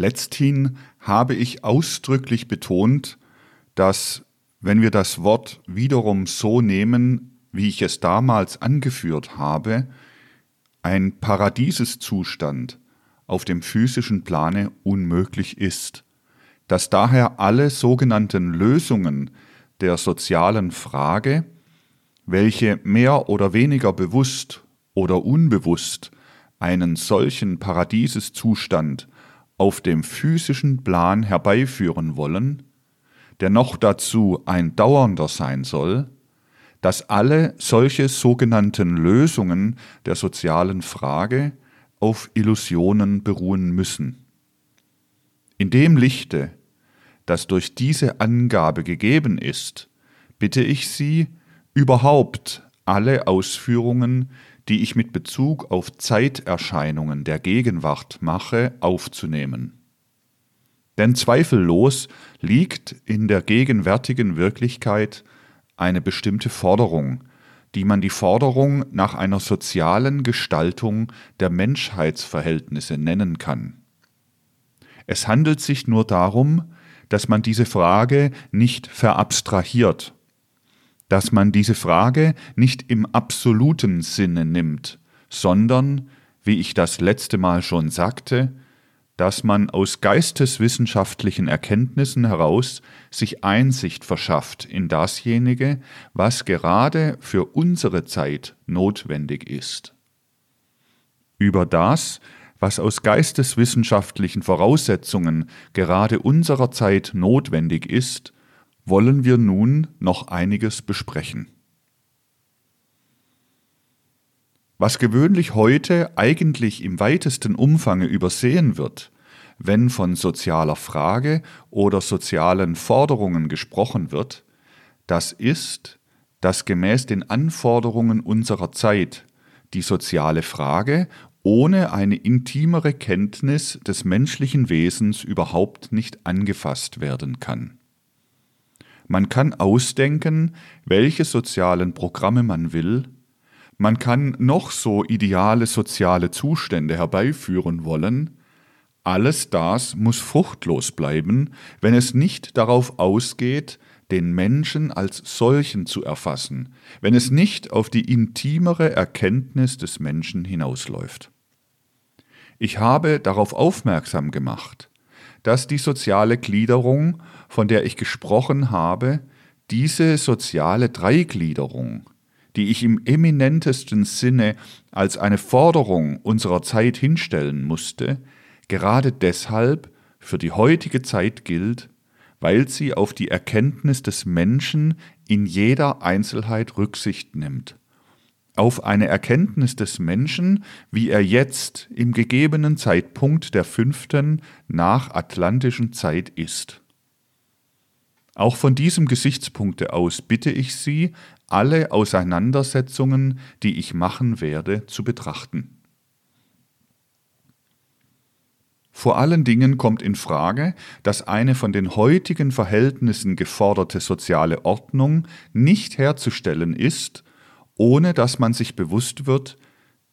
Letzthin habe ich ausdrücklich betont, dass wenn wir das Wort wiederum so nehmen, wie ich es damals angeführt habe, ein Paradieseszustand auf dem physischen Plane unmöglich ist, dass daher alle sogenannten Lösungen der sozialen Frage, welche mehr oder weniger bewusst oder unbewusst einen solchen Paradieseszustand auf dem physischen Plan herbeiführen wollen, der noch dazu ein dauernder sein soll, dass alle solche sogenannten Lösungen der sozialen Frage auf Illusionen beruhen müssen. In dem Lichte, das durch diese Angabe gegeben ist, bitte ich Sie, überhaupt alle Ausführungen, die ich mit Bezug auf Zeiterscheinungen der Gegenwart mache, aufzunehmen. Denn zweifellos liegt in der gegenwärtigen Wirklichkeit eine bestimmte Forderung, die man die Forderung nach einer sozialen Gestaltung der Menschheitsverhältnisse nennen kann. Es handelt sich nur darum, dass man diese Frage nicht verabstrahiert, dass man diese Frage nicht im absoluten Sinne nimmt, sondern, wie ich das letzte Mal schon sagte, dass man aus geisteswissenschaftlichen Erkenntnissen heraus sich Einsicht verschafft in dasjenige, was gerade für unsere Zeit notwendig ist. Über das, was aus geisteswissenschaftlichen Voraussetzungen gerade unserer Zeit notwendig ist, wollen wir nun noch einiges besprechen. Was gewöhnlich heute eigentlich im weitesten Umfange übersehen wird, wenn von sozialer Frage oder sozialen Forderungen gesprochen wird, das ist, dass gemäß den Anforderungen unserer Zeit die soziale Frage ohne eine intimere Kenntnis des menschlichen Wesens überhaupt nicht angefasst werden kann. Man kann ausdenken, welche sozialen Programme man will, man kann noch so ideale soziale Zustände herbeiführen wollen, alles das muss fruchtlos bleiben, wenn es nicht darauf ausgeht, den Menschen als solchen zu erfassen, wenn es nicht auf die intimere Erkenntnis des Menschen hinausläuft. Ich habe darauf aufmerksam gemacht, dass die soziale Gliederung, von der ich gesprochen habe, diese soziale Dreigliederung, die ich im eminentesten Sinne als eine Forderung unserer Zeit hinstellen musste, gerade deshalb für die heutige Zeit gilt, weil sie auf die Erkenntnis des Menschen in jeder Einzelheit Rücksicht nimmt, auf eine Erkenntnis des Menschen, wie er jetzt im gegebenen Zeitpunkt der fünften nachatlantischen Zeit ist. Auch von diesem Gesichtspunkte aus bitte ich Sie, alle Auseinandersetzungen, die ich machen werde, zu betrachten. Vor allen Dingen kommt in Frage, dass eine von den heutigen Verhältnissen geforderte soziale Ordnung nicht herzustellen ist, ohne dass man sich bewusst wird,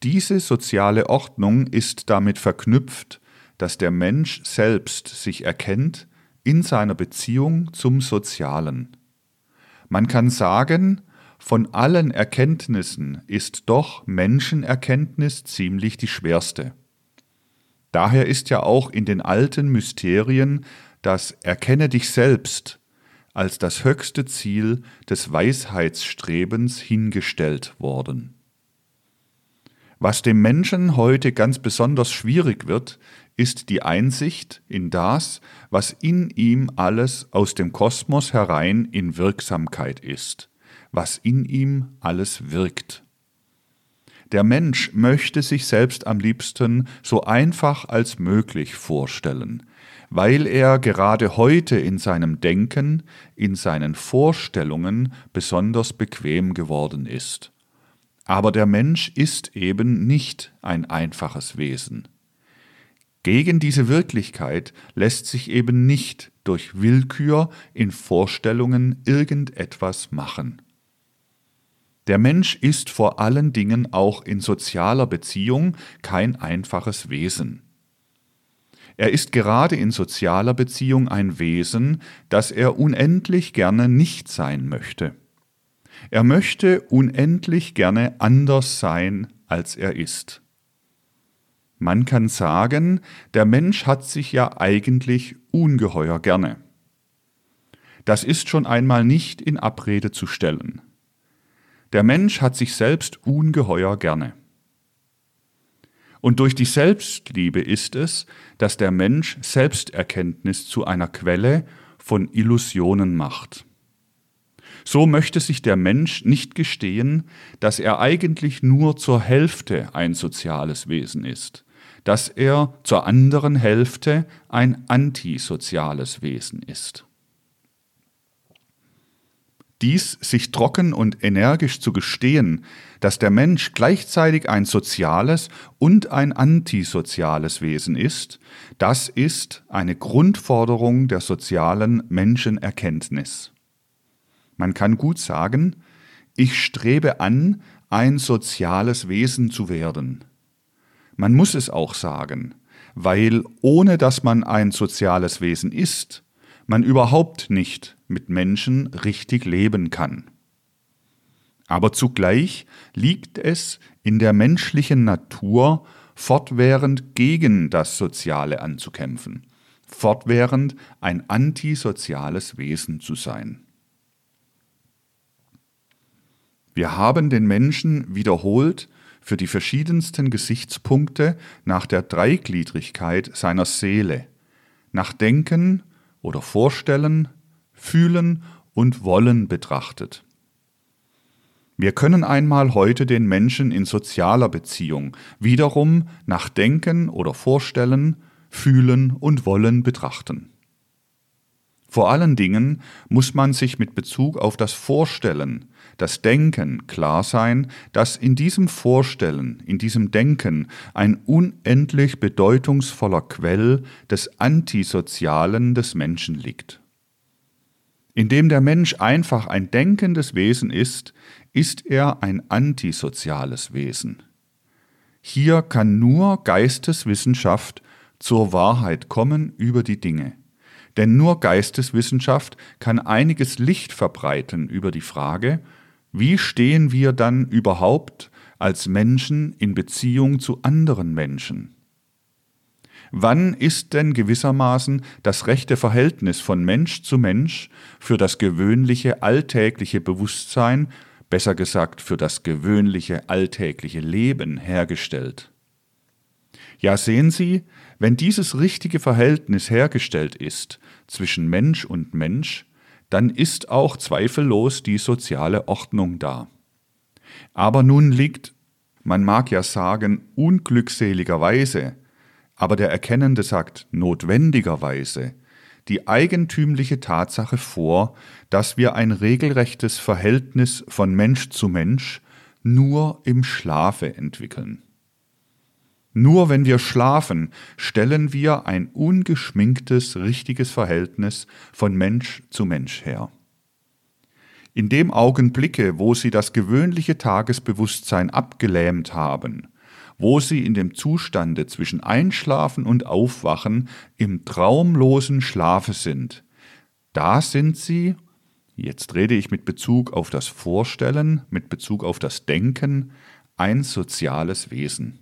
diese soziale Ordnung ist damit verknüpft, dass der Mensch selbst sich erkennt in seiner Beziehung zum Sozialen. Man kann sagen, von allen Erkenntnissen ist doch Menschenerkenntnis ziemlich die schwerste. Daher ist ja auch in den alten Mysterien das Erkenne dich selbst als das höchste Ziel des Weisheitsstrebens hingestellt worden. Was dem Menschen heute ganz besonders schwierig wird, ist die Einsicht in das, was in ihm alles aus dem Kosmos herein in Wirksamkeit ist, was in ihm alles wirkt. Der Mensch möchte sich selbst am liebsten so einfach als möglich vorstellen, weil er gerade heute in seinem Denken, in seinen Vorstellungen besonders bequem geworden ist. Aber der Mensch ist eben nicht ein einfaches Wesen. Gegen diese Wirklichkeit lässt sich eben nicht durch Willkür in Vorstellungen irgendetwas machen. Der Mensch ist vor allen Dingen auch in sozialer Beziehung kein einfaches Wesen. Er ist gerade in sozialer Beziehung ein Wesen, das er unendlich gerne nicht sein möchte. Er möchte unendlich gerne anders sein, als er ist. Man kann sagen, der Mensch hat sich ja eigentlich ungeheuer gerne. Das ist schon einmal nicht in Abrede zu stellen. Der Mensch hat sich selbst ungeheuer gerne. Und durch die Selbstliebe ist es, dass der Mensch Selbsterkenntnis zu einer Quelle von Illusionen macht. So möchte sich der Mensch nicht gestehen, dass er eigentlich nur zur Hälfte ein soziales Wesen ist, dass er zur anderen Hälfte ein antisoziales Wesen ist. Dies sich trocken und energisch zu gestehen, dass der Mensch gleichzeitig ein soziales und ein antisoziales Wesen ist, das ist eine Grundforderung der sozialen Menschenerkenntnis. Man kann gut sagen, ich strebe an, ein soziales Wesen zu werden. Man muss es auch sagen, weil ohne dass man ein soziales Wesen ist, man überhaupt nicht mit Menschen richtig leben kann. Aber zugleich liegt es in der menschlichen Natur, fortwährend gegen das Soziale anzukämpfen, fortwährend ein antisoziales Wesen zu sein. Wir haben den Menschen wiederholt für die verschiedensten Gesichtspunkte nach der Dreigliedrigkeit seiner Seele, nach Denken oder Vorstellen, Fühlen und Wollen betrachtet. Wir können einmal heute den Menschen in sozialer Beziehung wiederum nach Denken oder Vorstellen, Fühlen und Wollen betrachten. Vor allen Dingen muss man sich mit Bezug auf das Vorstellen, das Denken klar sein, dass in diesem Vorstellen, in diesem Denken ein unendlich bedeutungsvoller Quell des Antisozialen des Menschen liegt. Indem der Mensch einfach ein denkendes Wesen ist, ist er ein antisoziales Wesen. Hier kann nur Geisteswissenschaft zur Wahrheit kommen über die Dinge. Denn nur Geisteswissenschaft kann einiges Licht verbreiten über die Frage, wie stehen wir dann überhaupt als Menschen in Beziehung zu anderen Menschen? Wann ist denn gewissermaßen das rechte Verhältnis von Mensch zu Mensch für das gewöhnliche alltägliche Bewusstsein, besser gesagt für das gewöhnliche alltägliche Leben hergestellt? Ja, sehen Sie, wenn dieses richtige Verhältnis hergestellt ist zwischen Mensch und Mensch, dann ist auch zweifellos die soziale Ordnung da. Aber nun liegt, man mag ja sagen, unglückseligerweise, aber der Erkennende sagt notwendigerweise, die eigentümliche Tatsache vor, dass wir ein regelrechtes Verhältnis von Mensch zu Mensch nur im Schlafe entwickeln. Nur wenn wir schlafen, stellen wir ein ungeschminktes, richtiges Verhältnis von Mensch zu Mensch her. In dem Augenblicke, wo sie das gewöhnliche Tagesbewusstsein abgelähmt haben, wo sie in dem Zustande zwischen Einschlafen und Aufwachen im traumlosen Schlafe sind, da sind sie, jetzt rede ich mit Bezug auf das Vorstellen, mit Bezug auf das Denken, ein soziales Wesen.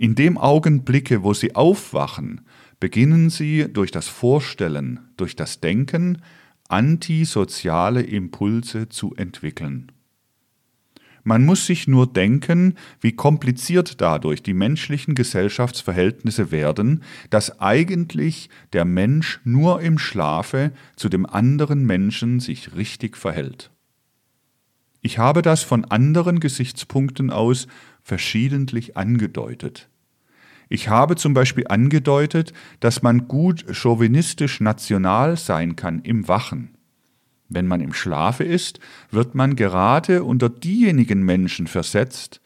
In dem Augenblicke, wo sie aufwachen, beginnen sie durch das Vorstellen, durch das Denken, antisoziale Impulse zu entwickeln. Man muss sich nur denken, wie kompliziert dadurch die menschlichen Gesellschaftsverhältnisse werden, dass eigentlich der Mensch nur im Schlafe zu dem anderen Menschen sich richtig verhält. Ich habe das von anderen Gesichtspunkten aus verschiedentlich angedeutet. Ich habe zum Beispiel angedeutet, dass man gut chauvinistisch national sein kann im Wachen. Wenn man im Schlafe ist, wird man gerade unter diejenigen Menschen versetzt,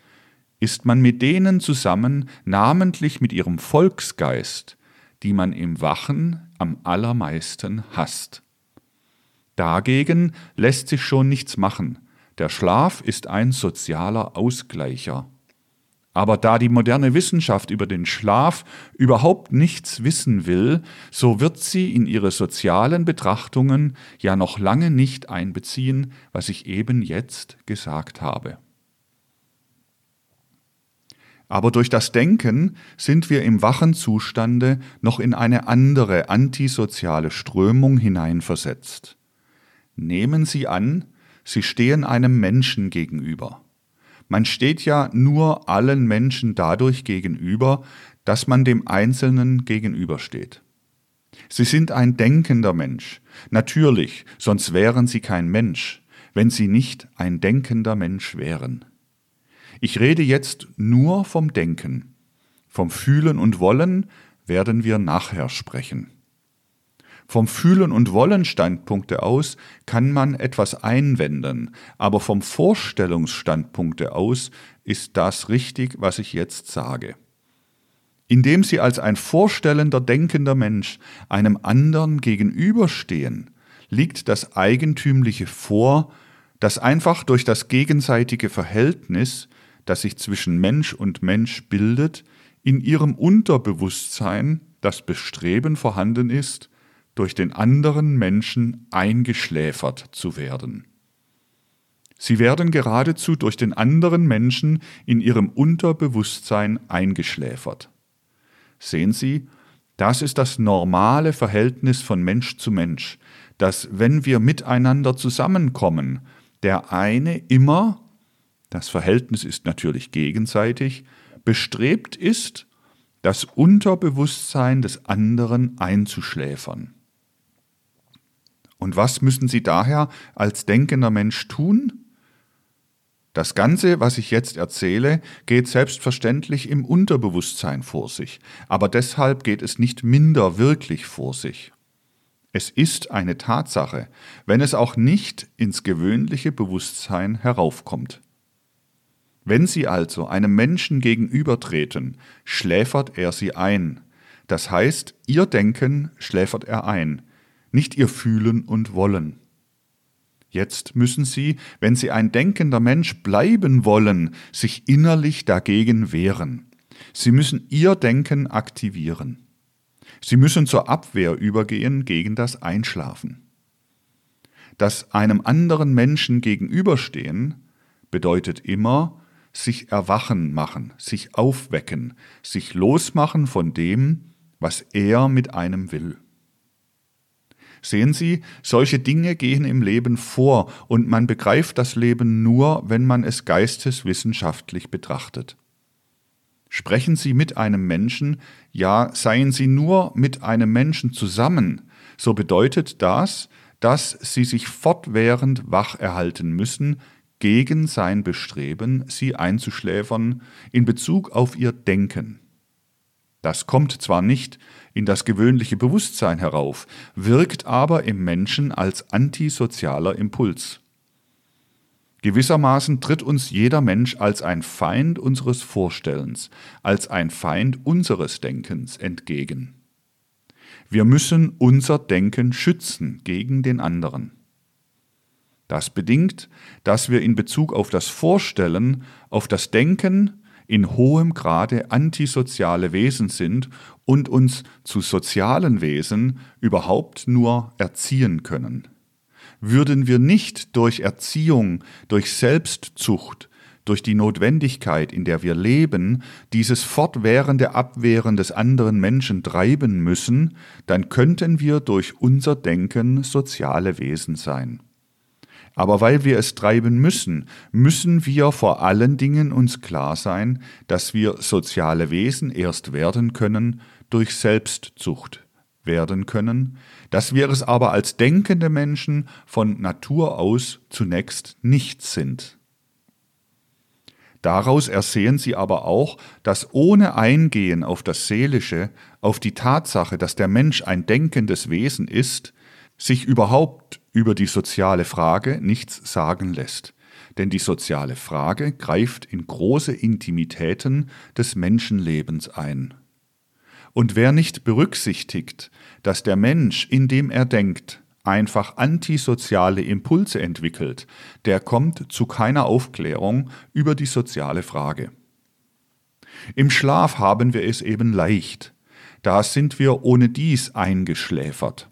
ist man mit denen zusammen, namentlich mit ihrem Volksgeist, die man im Wachen am allermeisten hasst. Dagegen lässt sich schon nichts machen. Der Schlaf ist ein sozialer Ausgleicher. Aber da die moderne Wissenschaft über den Schlaf überhaupt nichts wissen will, so wird sie in ihre sozialen Betrachtungen ja noch lange nicht einbeziehen, was ich eben jetzt gesagt habe. Aber durch das Denken sind wir im wachen Zustande noch in eine andere antisoziale Strömung hineinversetzt. Nehmen Sie an, Sie stehen einem Menschen gegenüber. Man steht ja nur allen Menschen dadurch gegenüber, dass man dem Einzelnen gegenübersteht. Sie sind ein denkender Mensch. Natürlich, sonst wären sie kein Mensch, wenn sie nicht ein denkender Mensch wären. Ich rede jetzt nur vom Denken. Vom Fühlen und Wollen werden wir nachher sprechen. Vom Fühlen und Wollen Standpunkte aus kann man etwas einwenden, aber vom Vorstellungsstandpunkte aus ist das richtig, was ich jetzt sage. Indem Sie als ein vorstellender, denkender Mensch einem anderen gegenüberstehen, liegt das Eigentümliche vor, das einfach durch das gegenseitige Verhältnis, das sich zwischen Mensch und Mensch bildet, in ihrem Unterbewusstsein das Bestreben vorhanden ist, durch den anderen Menschen eingeschläfert zu werden. Sie werden geradezu durch den anderen Menschen in ihrem Unterbewusstsein eingeschläfert. Sehen Sie, das ist das normale Verhältnis von Mensch zu Mensch, dass wenn wir miteinander zusammenkommen, der eine immer, das Verhältnis ist natürlich gegenseitig, bestrebt ist, das Unterbewusstsein des anderen einzuschläfern. Und was müssen Sie daher als denkender Mensch tun? Das Ganze, was ich jetzt erzähle, geht selbstverständlich im Unterbewusstsein vor sich, aber deshalb geht es nicht minder wirklich vor sich. Es ist eine Tatsache, wenn es auch nicht ins gewöhnliche Bewusstsein heraufkommt. Wenn Sie also einem Menschen gegenübertreten, schläfert er Sie ein. Das heißt, Ihr Denken schläfert er ein, nicht ihr Fühlen und Wollen. Jetzt müssen sie, wenn sie ein denkender Mensch bleiben wollen, sich innerlich dagegen wehren. Sie müssen ihr Denken aktivieren. Sie müssen zur Abwehr übergehen gegen das Einschlafen. Das einem anderen Menschen gegenüberstehen bedeutet immer, sich erwachen machen, sich aufwecken, sich losmachen von dem, was er mit einem will. Sehen Sie, solche Dinge gehen im Leben vor und man begreift das Leben nur, wenn man es geisteswissenschaftlich betrachtet. Sprechen Sie mit einem Menschen, ja seien Sie nur mit einem Menschen zusammen, so bedeutet das, dass Sie sich fortwährend wach erhalten müssen gegen sein Bestreben, Sie einzuschläfern in Bezug auf Ihr Denken. Das kommt zwar nicht in das gewöhnliche Bewusstsein herauf, wirkt aber im Menschen als antisozialer Impuls. Gewissermaßen tritt uns jeder Mensch als ein Feind unseres Vorstellens, als ein Feind unseres Denkens entgegen. Wir müssen unser Denken schützen gegen den anderen. Das bedingt, dass wir in Bezug auf das Vorstellen, auf das Denken in hohem Grade antisoziale Wesen sind und uns zu sozialen Wesen überhaupt nur erziehen können. Würden wir nicht durch Erziehung, durch Selbstzucht, durch die Notwendigkeit, in der wir leben, dieses fortwährende Abwehren des anderen Menschen treiben müssen, dann könnten wir durch unser Denken soziale Wesen sein. Aber weil wir es treiben müssen, müssen wir vor allen Dingen uns klar sein, dass wir soziale Wesen erst werden können durch Selbstzucht werden können, dass wir es aber als denkende Menschen von Natur aus zunächst nicht sind. Daraus ersehen sie aber auch, dass ohne Eingehen auf das Seelische, auf die Tatsache, dass der Mensch ein denkendes Wesen ist, sich überhaupt über die soziale Frage nichts sagen lässt. Denn die soziale Frage greift in große Intimitäten des Menschenlebens ein. Und wer nicht berücksichtigt, dass der Mensch, indem er denkt, einfach antisoziale Impulse entwickelt, der kommt zu keiner Aufklärung über die soziale Frage. Im Schlaf haben wir es eben leicht. Da sind wir ohne dies eingeschläfert.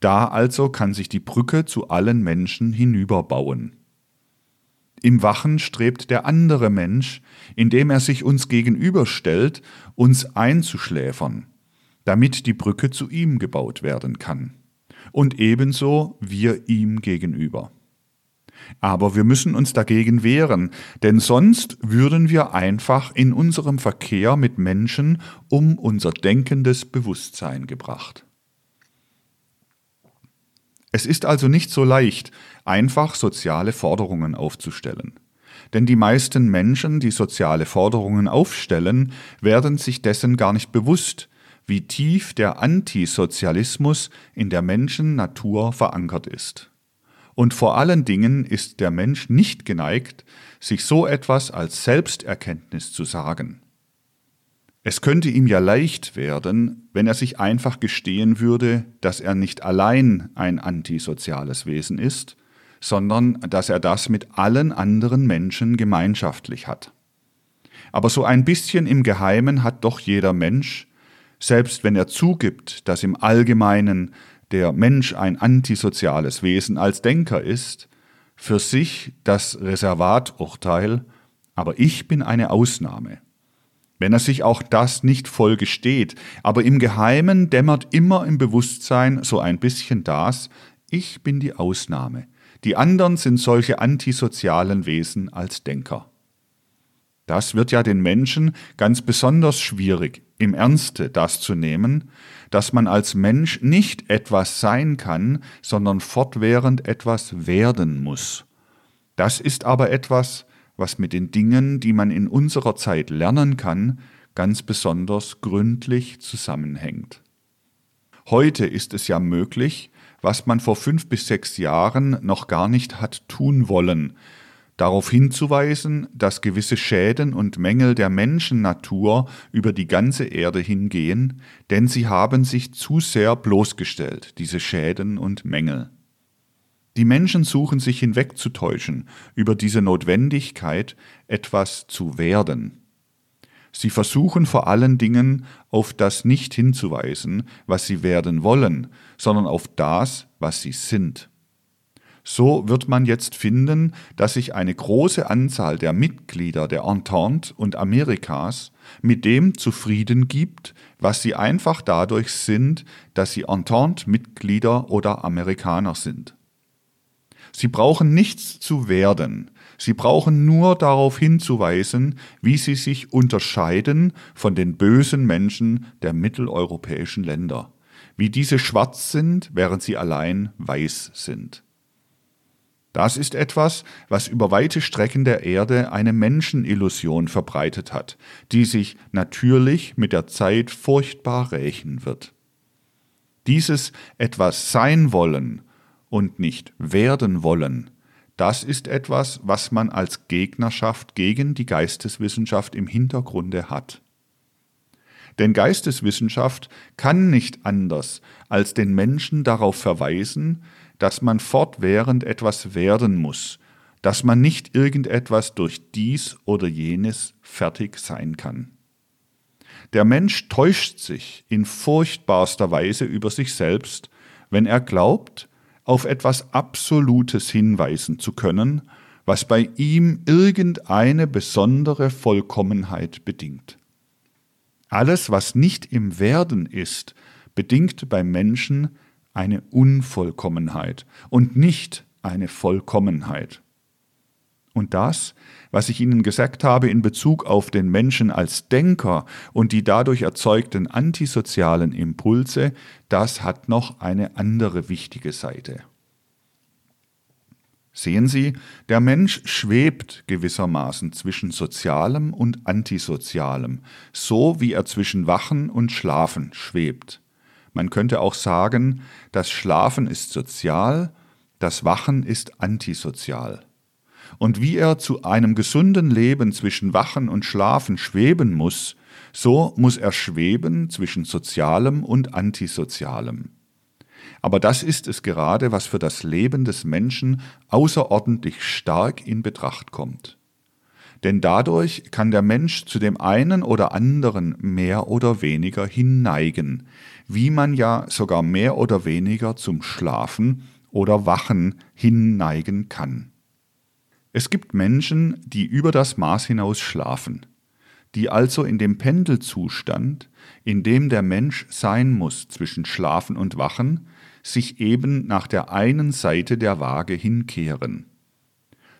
Da also kann sich die Brücke zu allen Menschen hinüberbauen. Im Wachen strebt der andere Mensch, indem er sich uns gegenüberstellt, uns einzuschläfern, damit die Brücke zu ihm gebaut werden kann. Und ebenso wir ihm gegenüber. Aber wir müssen uns dagegen wehren, denn sonst würden wir einfach in unserem Verkehr mit Menschen um unser denkendes Bewusstsein gebracht. Es ist also nicht so leicht, einfach soziale Forderungen aufzustellen. Denn die meisten Menschen, die soziale Forderungen aufstellen, werden sich dessen gar nicht bewusst, wie tief der Antisozialismus in der Menschennatur verankert ist. Und vor allen Dingen ist der Mensch nicht geneigt, sich so etwas als Selbsterkenntnis zu sagen. Es könnte ihm ja leicht werden, wenn er sich einfach gestehen würde, dass er nicht allein ein antisoziales Wesen ist, sondern dass er das mit allen anderen Menschen gemeinschaftlich hat. Aber so ein bisschen im Geheimen hat doch jeder Mensch, selbst wenn er zugibt, dass im Allgemeinen der Mensch ein antisoziales Wesen als Denker ist, für sich das Reservaturteil, aber ich bin eine Ausnahme. Wenn er sich auch das nicht voll gesteht, aber im Geheimen dämmert immer im Bewusstsein so ein bisschen das, ich bin die Ausnahme. Die anderen sind solche antisozialen Wesen als Denker. Das wird ja den Menschen ganz besonders schwierig, im Ernste das zu nehmen, dass man als Mensch nicht etwas sein kann, sondern fortwährend etwas werden muss. Das ist aber etwas, was mit den Dingen, die man in unserer Zeit lernen kann, ganz besonders gründlich zusammenhängt. Heute ist es ja möglich, was man vor fünf bis sechs Jahren noch gar nicht hat tun wollen, darauf hinzuweisen, dass gewisse Schäden und Mängel der Menschennatur über die ganze Erde hingehen, denn sie haben sich zu sehr bloßgestellt, diese Schäden und Mängel. Die Menschen suchen sich hinwegzutäuschen über diese Notwendigkeit, etwas zu werden. Sie versuchen vor allen Dingen auf das nicht hinzuweisen, was sie werden wollen, sondern auf das, was sie sind. So wird man jetzt finden, dass sich eine große Anzahl der Mitglieder der Entente und Amerikas mit dem zufrieden gibt, was sie einfach dadurch sind, dass sie Entente-Mitglieder oder Amerikaner sind. Sie brauchen nichts zu werden, sie brauchen nur darauf hinzuweisen, wie sie sich unterscheiden von den bösen Menschen der mitteleuropäischen Länder, wie diese schwarz sind, während sie allein weiß sind. Das ist etwas, was über weite Strecken der Erde eine Menschenillusion verbreitet hat, die sich natürlich mit der Zeit furchtbar rächen wird. Dieses etwas sein wollen und nicht werden wollen, das ist etwas, was man als Gegnerschaft gegen die Geisteswissenschaft im Hintergrunde hat. Denn Geisteswissenschaft kann nicht anders, als den Menschen darauf verweisen, dass man fortwährend etwas werden muss, dass man nicht irgendetwas durch dies oder jenes fertig sein kann. Der Mensch täuscht sich in furchtbarster Weise über sich selbst, wenn er glaubt, auf etwas Absolutes hinweisen zu können, was bei ihm irgendeine besondere Vollkommenheit bedingt. Alles, was nicht im Werden ist, bedingt beim Menschen eine Unvollkommenheit und nicht eine Vollkommenheit. Und das, was ich Ihnen gesagt habe in Bezug auf den Menschen als Denker und die dadurch erzeugten antisozialen Impulse, das hat noch eine andere wichtige Seite. Sehen Sie, der Mensch schwebt gewissermaßen zwischen Sozialem und Antisozialem, so wie er zwischen Wachen und Schlafen schwebt. Man könnte auch sagen, das Schlafen ist sozial, das Wachen ist antisozial. Und wie er zu einem gesunden Leben zwischen Wachen und Schlafen schweben muss, so muss er schweben zwischen Sozialem und Antisozialem. Aber das ist es gerade, was für das Leben des Menschen außerordentlich stark in Betracht kommt. denn dadurch kann der Mensch zu dem einen oder anderen mehr oder weniger hinneigen, wie man ja sogar mehr oder weniger zum Schlafen oder Wachen hinneigen kann. Es gibt Menschen, die über das Maß hinaus schlafen, die also in dem Pendelzustand, in dem der Mensch sein muss zwischen Schlafen und Wachen, sich eben nach der einen Seite der Waage hinkehren.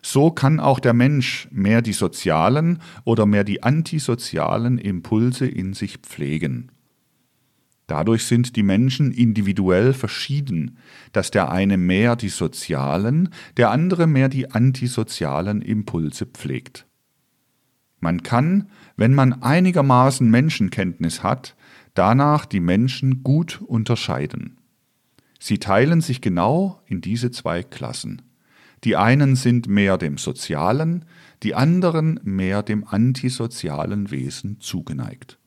So kann auch der Mensch mehr die sozialen oder mehr die antisozialen Impulse in sich pflegen. Dadurch sind die Menschen individuell verschieden, dass der eine mehr die sozialen, der andere mehr die antisozialen Impulse pflegt. Man kann, wenn man einigermaßen Menschenkenntnis hat, danach die Menschen gut unterscheiden. Sie teilen sich genau in diese zwei Klassen. Die einen sind mehr dem sozialen, die anderen mehr dem antisozialen Wesen zugeneigt.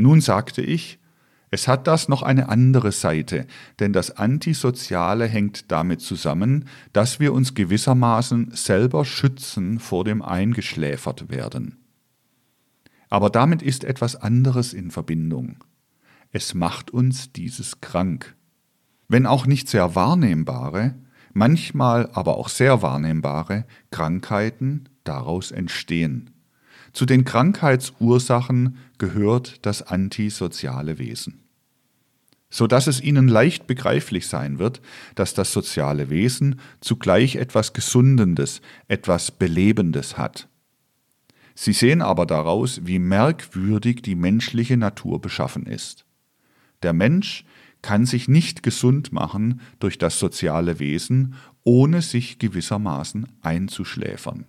Nun sagte ich, es hat das noch eine andere Seite, denn das Antisoziale hängt damit zusammen, dass wir uns gewissermaßen selber schützen vor dem eingeschläfert werden. Aber damit ist etwas anderes in Verbindung. Es macht uns dieses krank. Wenn auch nicht sehr wahrnehmbare, manchmal aber auch sehr wahrnehmbare Krankheiten daraus entstehen. Zu den Krankheitsursachen gehört das antisoziale Wesen. So dass es Ihnen leicht begreiflich sein wird, dass das soziale Wesen zugleich etwas Gesundendes, etwas Belebendes hat. Sie sehen aber daraus, wie merkwürdig die menschliche Natur beschaffen ist. Der Mensch kann sich nicht gesund machen durch das soziale Wesen, ohne sich gewissermaßen einzuschläfern.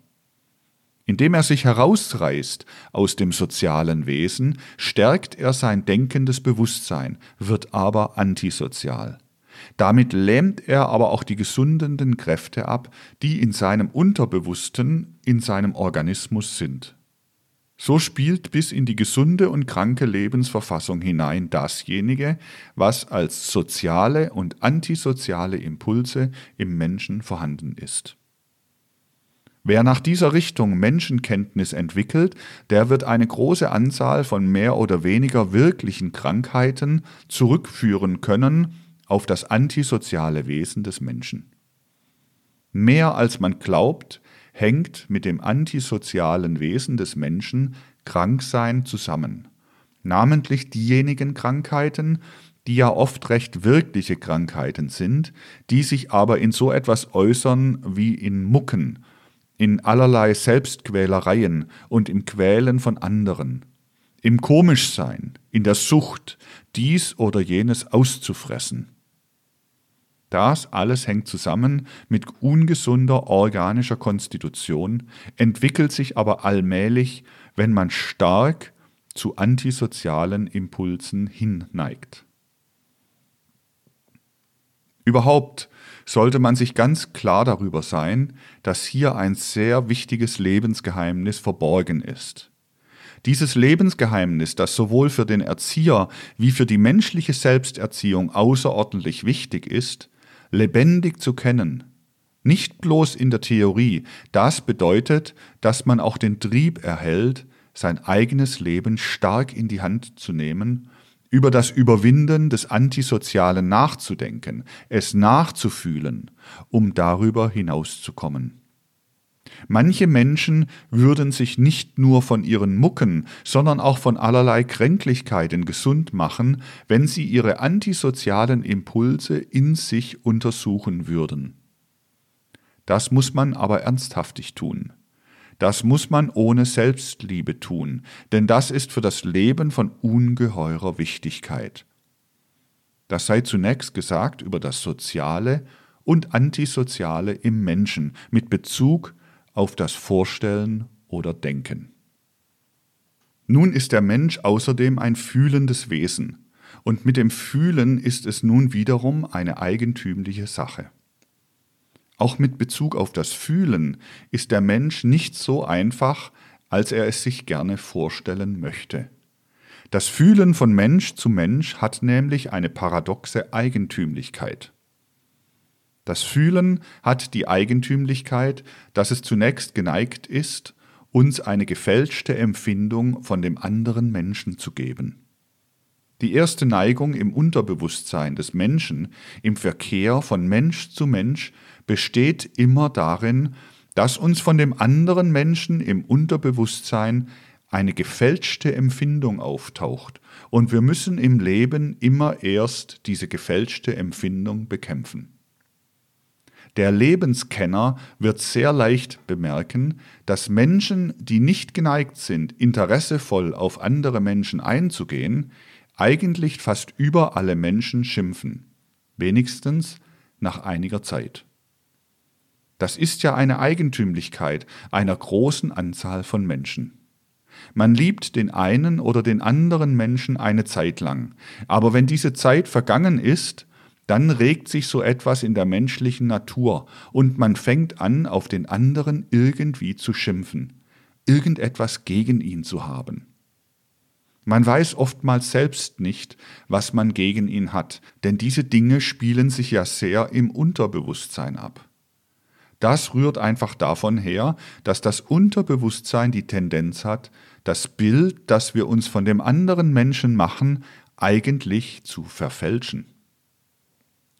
Indem er sich herausreißt aus dem sozialen Wesen, stärkt er sein denkendes Bewusstsein, wird aber antisozial. Damit lähmt er aber auch die gesundenden Kräfte ab, die in seinem Unterbewussten, in seinem Organismus sind. So spielt bis in die gesunde und kranke Lebensverfassung hinein dasjenige, was als soziale und antisoziale Impulse im Menschen vorhanden ist. Wer nach dieser Richtung Menschenkenntnis entwickelt, der wird eine große Anzahl von mehr oder weniger wirklichen Krankheiten zurückführen können auf das antisoziale Wesen des Menschen. Mehr als man glaubt, hängt mit dem antisozialen Wesen des Menschen Kranksein zusammen. Namentlich diejenigen Krankheiten, die ja oft recht wirkliche Krankheiten sind, die sich aber in so etwas äußern wie in Mucken, in allerlei Selbstquälereien und im Quälen von anderen, im Komischsein, in der Sucht, dies oder jenes auszufressen. Das alles hängt zusammen mit ungesunder organischer Konstitution, entwickelt sich aber allmählich, wenn man stark zu antisozialen Impulsen hinneigt. Überhaupt sollte man sich ganz klar darüber sein, dass hier ein sehr wichtiges Lebensgeheimnis verborgen ist. Dieses Lebensgeheimnis, das sowohl für den Erzieher wie für die menschliche Selbsterziehung außerordentlich wichtig ist, lebendig zu kennen. Nicht bloß in der Theorie, das bedeutet, dass man auch den Trieb erhält, sein eigenes Leben stark in die Hand zu nehmen, über das Überwinden des Antisozialen nachzudenken, es nachzufühlen, um darüber hinauszukommen. Manche Menschen würden sich nicht nur von ihren Mucken, sondern auch von allerlei Kränklichkeiten gesund machen, wenn sie ihre antisozialen Impulse in sich untersuchen würden. Das muss man aber ernsthaftig tun. Das muss man ohne Selbstliebe tun, denn das ist für das Leben von ungeheurer Wichtigkeit. Das sei zunächst gesagt über das Soziale und Antisoziale im Menschen mit Bezug auf das Vorstellen oder Denken. Nun ist der Mensch außerdem ein fühlendes Wesen, und mit dem Fühlen ist es nun wiederum eine eigentümliche Sache. Auch mit Bezug auf das Fühlen ist der Mensch nicht so einfach, als er es sich gerne vorstellen möchte. Das Fühlen von Mensch zu Mensch hat nämlich eine paradoxe Eigentümlichkeit. Das Fühlen hat die Eigentümlichkeit, dass es zunächst geneigt ist, uns eine gefälschte Empfindung von dem anderen Menschen zu geben. Die erste Neigung im Unterbewusstsein des Menschen im Verkehr von Mensch zu Mensch besteht immer darin, dass uns von dem anderen Menschen im Unterbewusstsein eine gefälschte Empfindung auftaucht, und wir müssen im Leben immer erst diese gefälschte Empfindung bekämpfen. Der Lebenskenner wird sehr leicht bemerken, dass Menschen, die nicht geneigt sind, interessevoll auf andere Menschen einzugehen, eigentlich fast über alle Menschen schimpfen, wenigstens nach einiger Zeit. Das ist ja eine Eigentümlichkeit einer großen Anzahl von Menschen. Man liebt den einen oder den anderen Menschen eine Zeit lang, aber wenn diese Zeit vergangen ist, dann regt sich so etwas in der menschlichen Natur und man fängt an, auf den anderen irgendwie zu schimpfen, irgendetwas gegen ihn zu haben. Man weiß oftmals selbst nicht, was man gegen ihn hat, denn diese Dinge spielen sich ja sehr im Unterbewusstsein ab. Das rührt einfach davon her, dass das Unterbewusstsein die Tendenz hat, das Bild, das wir uns von dem anderen Menschen machen, eigentlich zu verfälschen.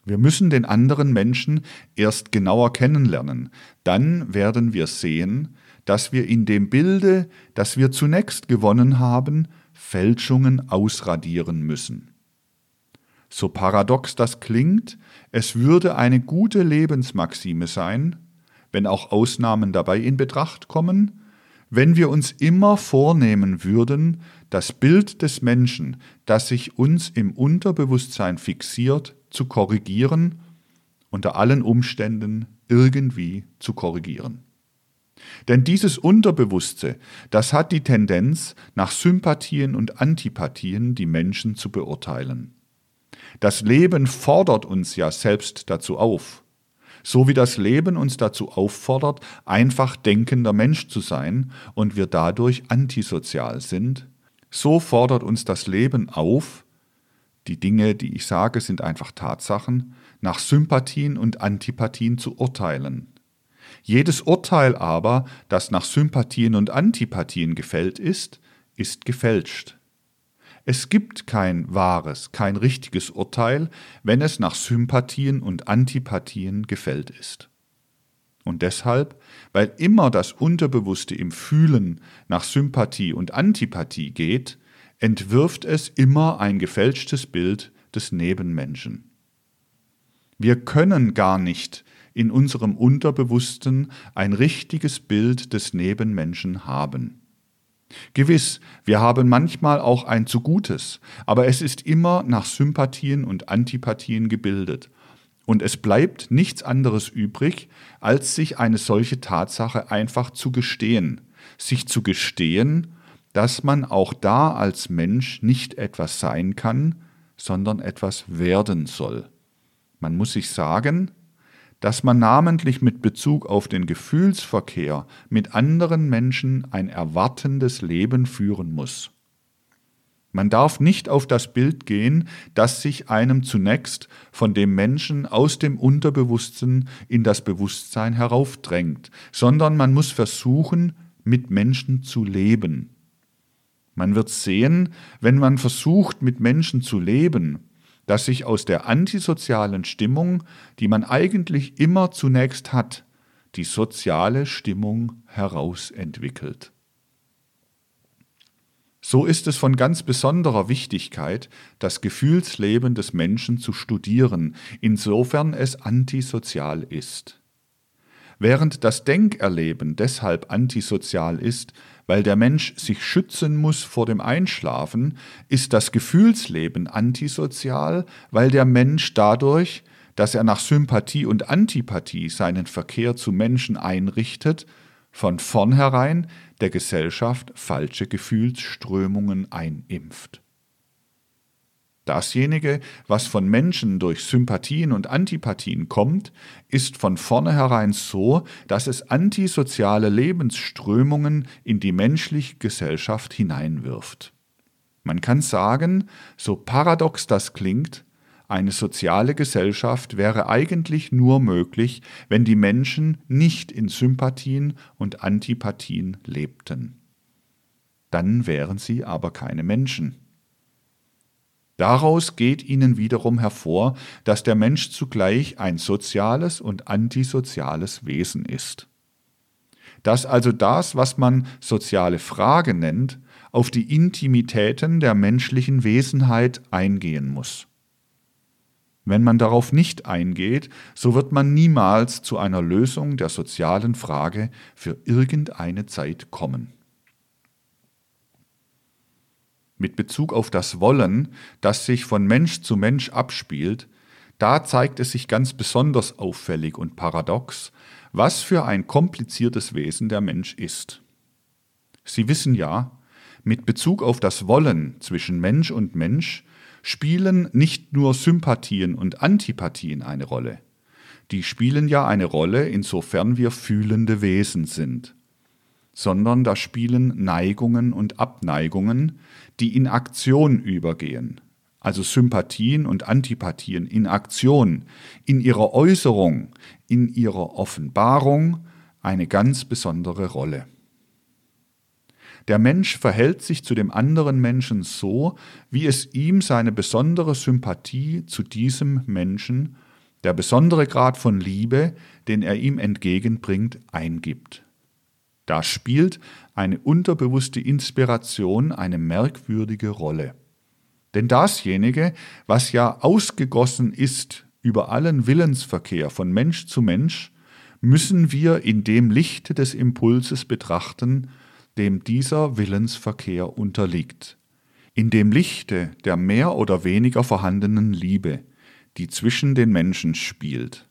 Wir müssen den anderen Menschen erst genauer kennenlernen, dann werden wir sehen, dass wir in dem Bilde, das wir zunächst gewonnen haben, Fälschungen ausradieren müssen. So paradox das klingt, es würde eine gute Lebensmaxime sein, wenn auch Ausnahmen dabei in Betracht kommen, wenn wir uns immer vornehmen würden, das Bild des Menschen, das sich uns im Unterbewusstsein fixiert, zu korrigieren, unter allen Umständen irgendwie zu korrigieren. Denn dieses Unterbewusste, das hat die Tendenz, nach Sympathien und Antipathien die Menschen zu beurteilen. Das Leben fordert uns ja selbst dazu auf, so wie das Leben uns dazu auffordert, einfach denkender Mensch zu sein und wir dadurch antisozial sind, so fordert uns das Leben auf, die Dinge, die ich sage, sind einfach Tatsachen, nach Sympathien und Antipathien zu urteilen. Jedes Urteil aber, das nach Sympathien und Antipathien gefällt ist, ist gefälscht. Es gibt kein wahres, kein richtiges Urteil, wenn es nach Sympathien und Antipathien gefällt ist. Und deshalb, weil immer das Unterbewusste im Fühlen nach Sympathie und Antipathie geht, entwirft es immer ein gefälschtes Bild des Nebenmenschen. Wir können gar nicht in unserem Unterbewussten ein richtiges Bild des Nebenmenschen haben. Gewiss, wir haben manchmal auch ein zu gutes, aber es ist immer nach Sympathien und Antipathien gebildet, und es bleibt nichts anderes übrig, als sich eine solche Tatsache einfach zu gestehen, sich zu gestehen, dass man auch da als Mensch nicht etwas sein kann, sondern etwas werden soll. Man muss sich sagen, dass man namentlich mit Bezug auf den Gefühlsverkehr mit anderen Menschen ein erwartendes Leben führen muss. Man darf nicht auf das Bild gehen, das sich einem zunächst von dem Menschen aus dem Unterbewussten in das Bewusstsein heraufdrängt, sondern man muss versuchen, mit Menschen zu leben. Man wird sehen, wenn man versucht, mit Menschen zu leben, dass sich aus der antisozialen Stimmung, die man eigentlich immer zunächst hat, die soziale Stimmung herausentwickelt. So ist es von ganz besonderer Wichtigkeit, das Gefühlsleben des Menschen zu studieren, insofern es antisozial ist. Während das Denkerleben deshalb antisozial ist, weil der Mensch sich schützen muss vor dem Einschlafen, ist das Gefühlsleben antisozial, weil der Mensch dadurch, dass er nach Sympathie und Antipathie seinen Verkehr zu Menschen einrichtet, von vornherein der Gesellschaft falsche Gefühlsströmungen einimpft. Dasjenige, was von Menschen durch Sympathien und Antipathien kommt, ist von vornherein so, dass es antisoziale Lebensströmungen in die menschliche Gesellschaft hineinwirft. Man kann sagen, so paradox das klingt, eine soziale Gesellschaft wäre eigentlich nur möglich, wenn die Menschen nicht in Sympathien und Antipathien lebten. Dann wären sie aber keine Menschen. Daraus geht ihnen wiederum hervor, dass der Mensch zugleich ein soziales und antisoziales Wesen ist. Dass also das, was man soziale Frage nennt, auf die Intimitäten der menschlichen Wesenheit eingehen muss. Wenn man darauf nicht eingeht, so wird man niemals zu einer Lösung der sozialen Frage für irgendeine Zeit kommen. Mit Bezug auf das Wollen, das sich von Mensch zu Mensch abspielt, da zeigt es sich ganz besonders auffällig und paradox, was für ein kompliziertes Wesen der Mensch ist. Sie wissen ja, mit Bezug auf das Wollen zwischen Mensch und Mensch spielen nicht nur Sympathien und Antipathien eine Rolle. Die spielen ja eine Rolle, insofern wir fühlende Wesen sind. Sondern da spielen Neigungen und Abneigungen, die in Aktion übergehen. Also Sympathien und Antipathien in Aktion, in ihrer Äußerung, in ihrer Offenbarung eine ganz besondere Rolle. Der Mensch verhält sich zu dem anderen Menschen so, wie es ihm seine besondere Sympathie zu diesem Menschen, der besondere Grad von Liebe, den er ihm entgegenbringt, eingibt. Da spielt eine unterbewusste Inspiration eine merkwürdige Rolle. Denn dasjenige, was ja ausgegossen ist über allen Willensverkehr von Mensch zu Mensch, müssen wir in dem Lichte des Impulses betrachten, dem dieser Willensverkehr unterliegt, in dem Lichte der mehr oder weniger vorhandenen Liebe, die zwischen den Menschen spielt.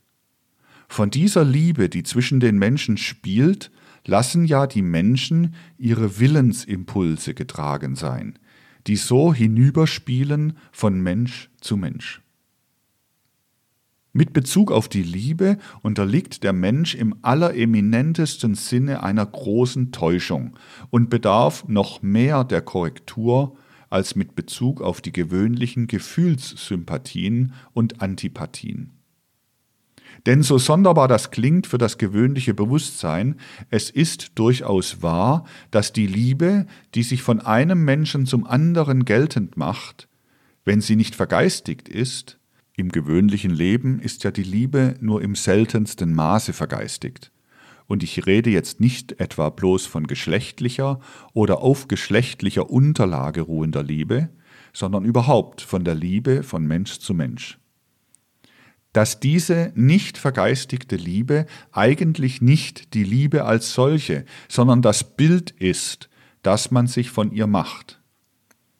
Von dieser Liebe, die zwischen den Menschen spielt, lassen ja die Menschen ihre Willensimpulse getragen sein, die so hinüberspielen von Mensch zu Mensch. Mit Bezug auf die Liebe unterliegt der Mensch im allereminentesten Sinne einer großen Täuschung und bedarf noch mehr der Korrektur als mit Bezug auf die gewöhnlichen Gefühlssympathien und Antipathien. Denn so sonderbar das klingt für das gewöhnliche Bewusstsein, es ist durchaus wahr, dass die Liebe, die sich von einem Menschen zum anderen geltend macht, wenn sie nicht vergeistigt ist, im gewöhnlichen Leben ist ja die Liebe nur im seltensten Maße vergeistigt. Und ich rede jetzt nicht etwa bloß von geschlechtlicher oder auf geschlechtlicher Unterlage ruhender Liebe, sondern überhaupt von der Liebe von Mensch zu Mensch. Dass diese nicht vergeistigte Liebe eigentlich nicht die Liebe als solche, sondern das Bild ist, das man sich von ihr macht.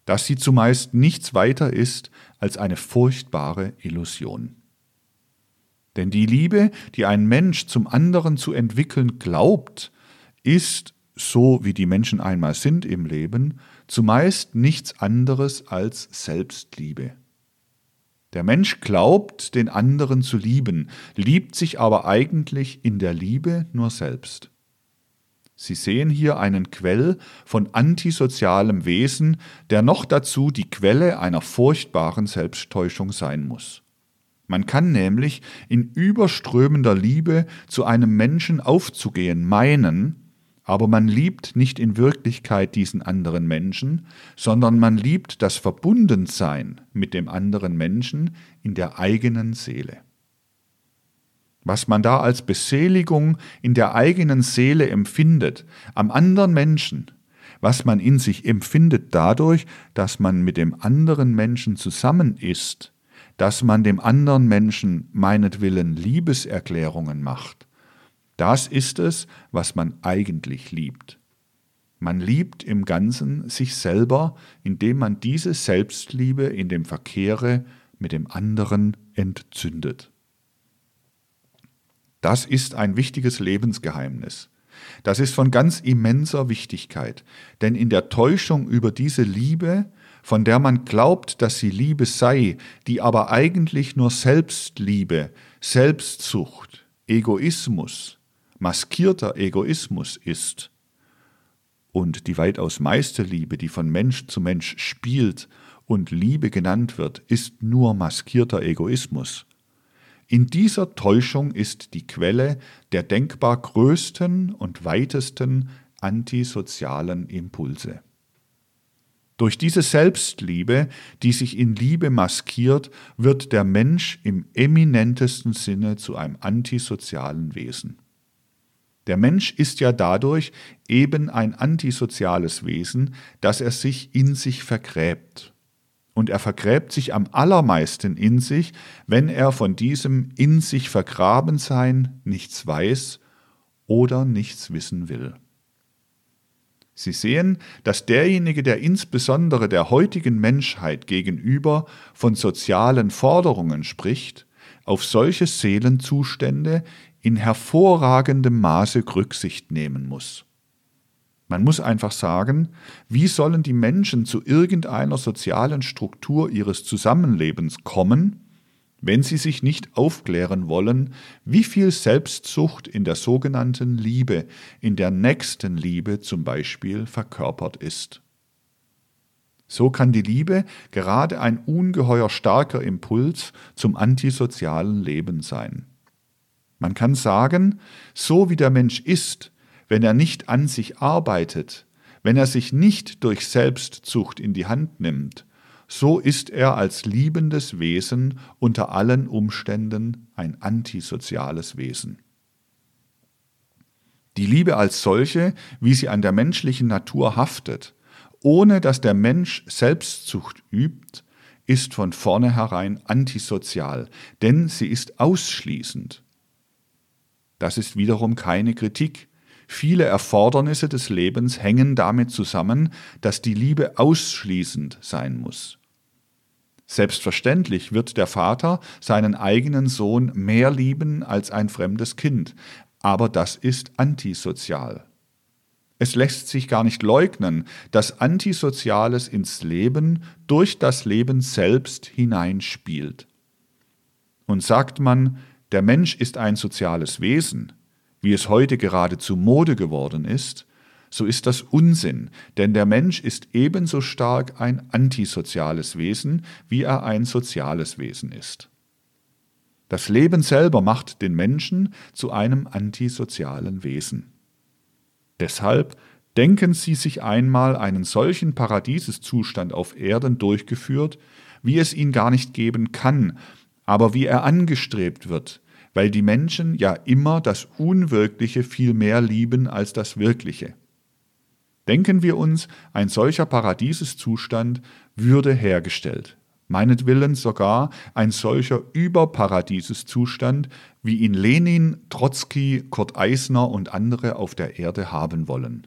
Dass sie zumeist nichts weiter ist als eine furchtbare Illusion. Denn die Liebe, die ein Mensch zum anderen zu entwickeln glaubt, ist, so wie die Menschen einmal sind im Leben, zumeist nichts anderes als Selbstliebe. Der Mensch glaubt, den anderen zu lieben, liebt sich aber eigentlich in der Liebe nur selbst. Sie sehen hier einen Quell von antisozialem Wesen, der noch dazu die Quelle einer furchtbaren Selbsttäuschung sein muss. Man kann nämlich in überströmender Liebe zu einem Menschen aufzugehen meinen, aber man liebt nicht in Wirklichkeit diesen anderen Menschen, sondern man liebt das Verbundensein mit dem anderen Menschen in der eigenen Seele. Was man da als Beseligung in der eigenen Seele empfindet, am anderen Menschen, was man in sich empfindet dadurch, dass man mit dem anderen Menschen zusammen ist, dass man dem anderen Menschen meinetwillen Liebeserklärungen macht, das ist es, was man eigentlich liebt. Man liebt im Ganzen sich selber, indem man diese Selbstliebe in dem Verkehre mit dem anderen entzündet. Das ist ein wichtiges Lebensgeheimnis. Das ist von ganz immenser Wichtigkeit, denn in der Täuschung über diese Liebe, von der man glaubt, dass sie Liebe sei, die aber eigentlich nur Selbstliebe, Selbstsucht, Egoismus, maskierter Egoismus ist, und die weitaus meiste Liebe, die von Mensch zu Mensch spielt, und Liebe genannt wird, ist nur maskierter Egoismus. In dieser Täuschung ist die Quelle der denkbar größten und weitesten antisozialen Impulse. Durch diese Selbstliebe, die sich in Liebe maskiert, wird der Mensch im eminentesten Sinne zu einem antisozialen Wesen. Der Mensch ist ja dadurch eben ein antisoziales Wesen, dass er sich in sich vergräbt. Und er vergräbt sich am allermeisten in sich, wenn er von diesem in sich Vergrabensein nichts weiß oder nichts wissen will. Sie sehen, dass derjenige, der insbesondere der heutigen Menschheit gegenüber von sozialen Forderungen spricht, auf solche Seelenzustände in hervorragendem Maße Rücksicht nehmen muss. Man muss einfach sagen, wie sollen die Menschen zu irgendeiner sozialen Struktur ihres Zusammenlebens kommen, wenn sie sich nicht aufklären wollen, wie viel Selbstsucht in der sogenannten Liebe, in der nächsten Liebe zum Beispiel verkörpert ist. So kann die Liebe gerade ein ungeheuer starker Impuls zum antisozialen Leben sein. Man kann sagen, so wie der Mensch ist, wenn er nicht an sich arbeitet, wenn er sich nicht durch Selbstzucht in die Hand nimmt, so ist er als liebendes Wesen unter allen Umständen ein antisoziales Wesen. Die Liebe als solche, wie sie an der menschlichen Natur haftet, ohne dass der Mensch Selbstzucht übt, ist von vornherein antisozial, denn sie ist ausschließend. Das ist wiederum keine Kritik. Viele Erfordernisse des Lebens hängen damit zusammen, dass die Liebe ausschließend sein muss. Selbstverständlich wird der Vater seinen eigenen Sohn mehr lieben als ein fremdes Kind, aber das ist antisozial. Es lässt sich gar nicht leugnen, dass Antisoziales ins Leben durch das Leben selbst hineinspielt. Und sagt man, der Mensch ist ein soziales Wesen, wie es heute geradezu Mode geworden ist, so ist das Unsinn, denn der Mensch ist ebenso stark ein antisoziales Wesen, wie er ein soziales Wesen ist. Das Leben selber macht den Menschen zu einem antisozialen Wesen. Deshalb denken Sie sich einmal einen solchen Paradieseszustand auf Erden durchgeführt, wie es ihn gar nicht geben kann, aber wie er angestrebt wird, weil die Menschen ja immer das Unwirkliche viel mehr lieben als das Wirkliche. Denken wir uns, ein solcher Paradieseszustand würde hergestellt. Meinetwillen sogar ein solcher Überparadieseszustand, wie ihn Lenin, Trotzki, Kurt Eisner und andere auf der Erde haben wollen.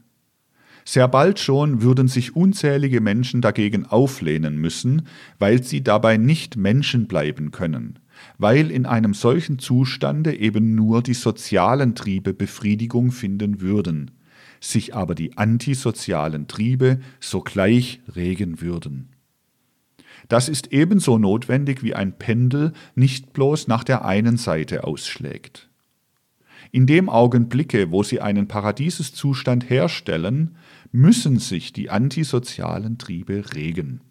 Sehr bald schon würden sich unzählige Menschen dagegen auflehnen müssen, weil sie dabei nicht Menschen bleiben können, weil in einem solchen Zustande eben nur die sozialen Triebe Befriedigung finden würden sich aber die antisozialen Triebe sogleich regen würden. Das ist ebenso notwendig wie ein Pendel nicht bloß nach der einen Seite ausschlägt. In dem Augenblicke, wo sie einen Paradieseszustand herstellen, müssen sich die antisozialen Triebe regen.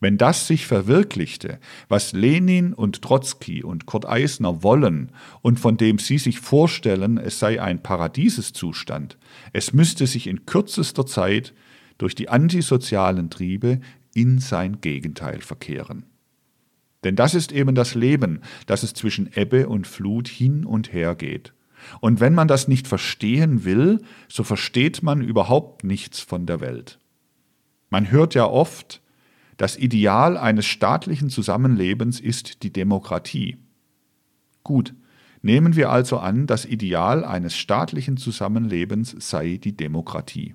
Wenn das sich verwirklichte, was Lenin und Trotzki und Kurt Eisner wollen und von dem sie sich vorstellen, es sei ein Paradieseszustand, es müsste sich in kürzester Zeit durch die antisozialen Triebe in sein Gegenteil verkehren. Denn das ist eben das Leben, dass es zwischen Ebbe und Flut hin und her geht. Und wenn man das nicht verstehen will, so versteht man überhaupt nichts von der Welt. Man hört ja oft, das Ideal eines staatlichen Zusammenlebens ist die Demokratie. Gut, nehmen wir also an, das Ideal eines staatlichen Zusammenlebens sei die Demokratie.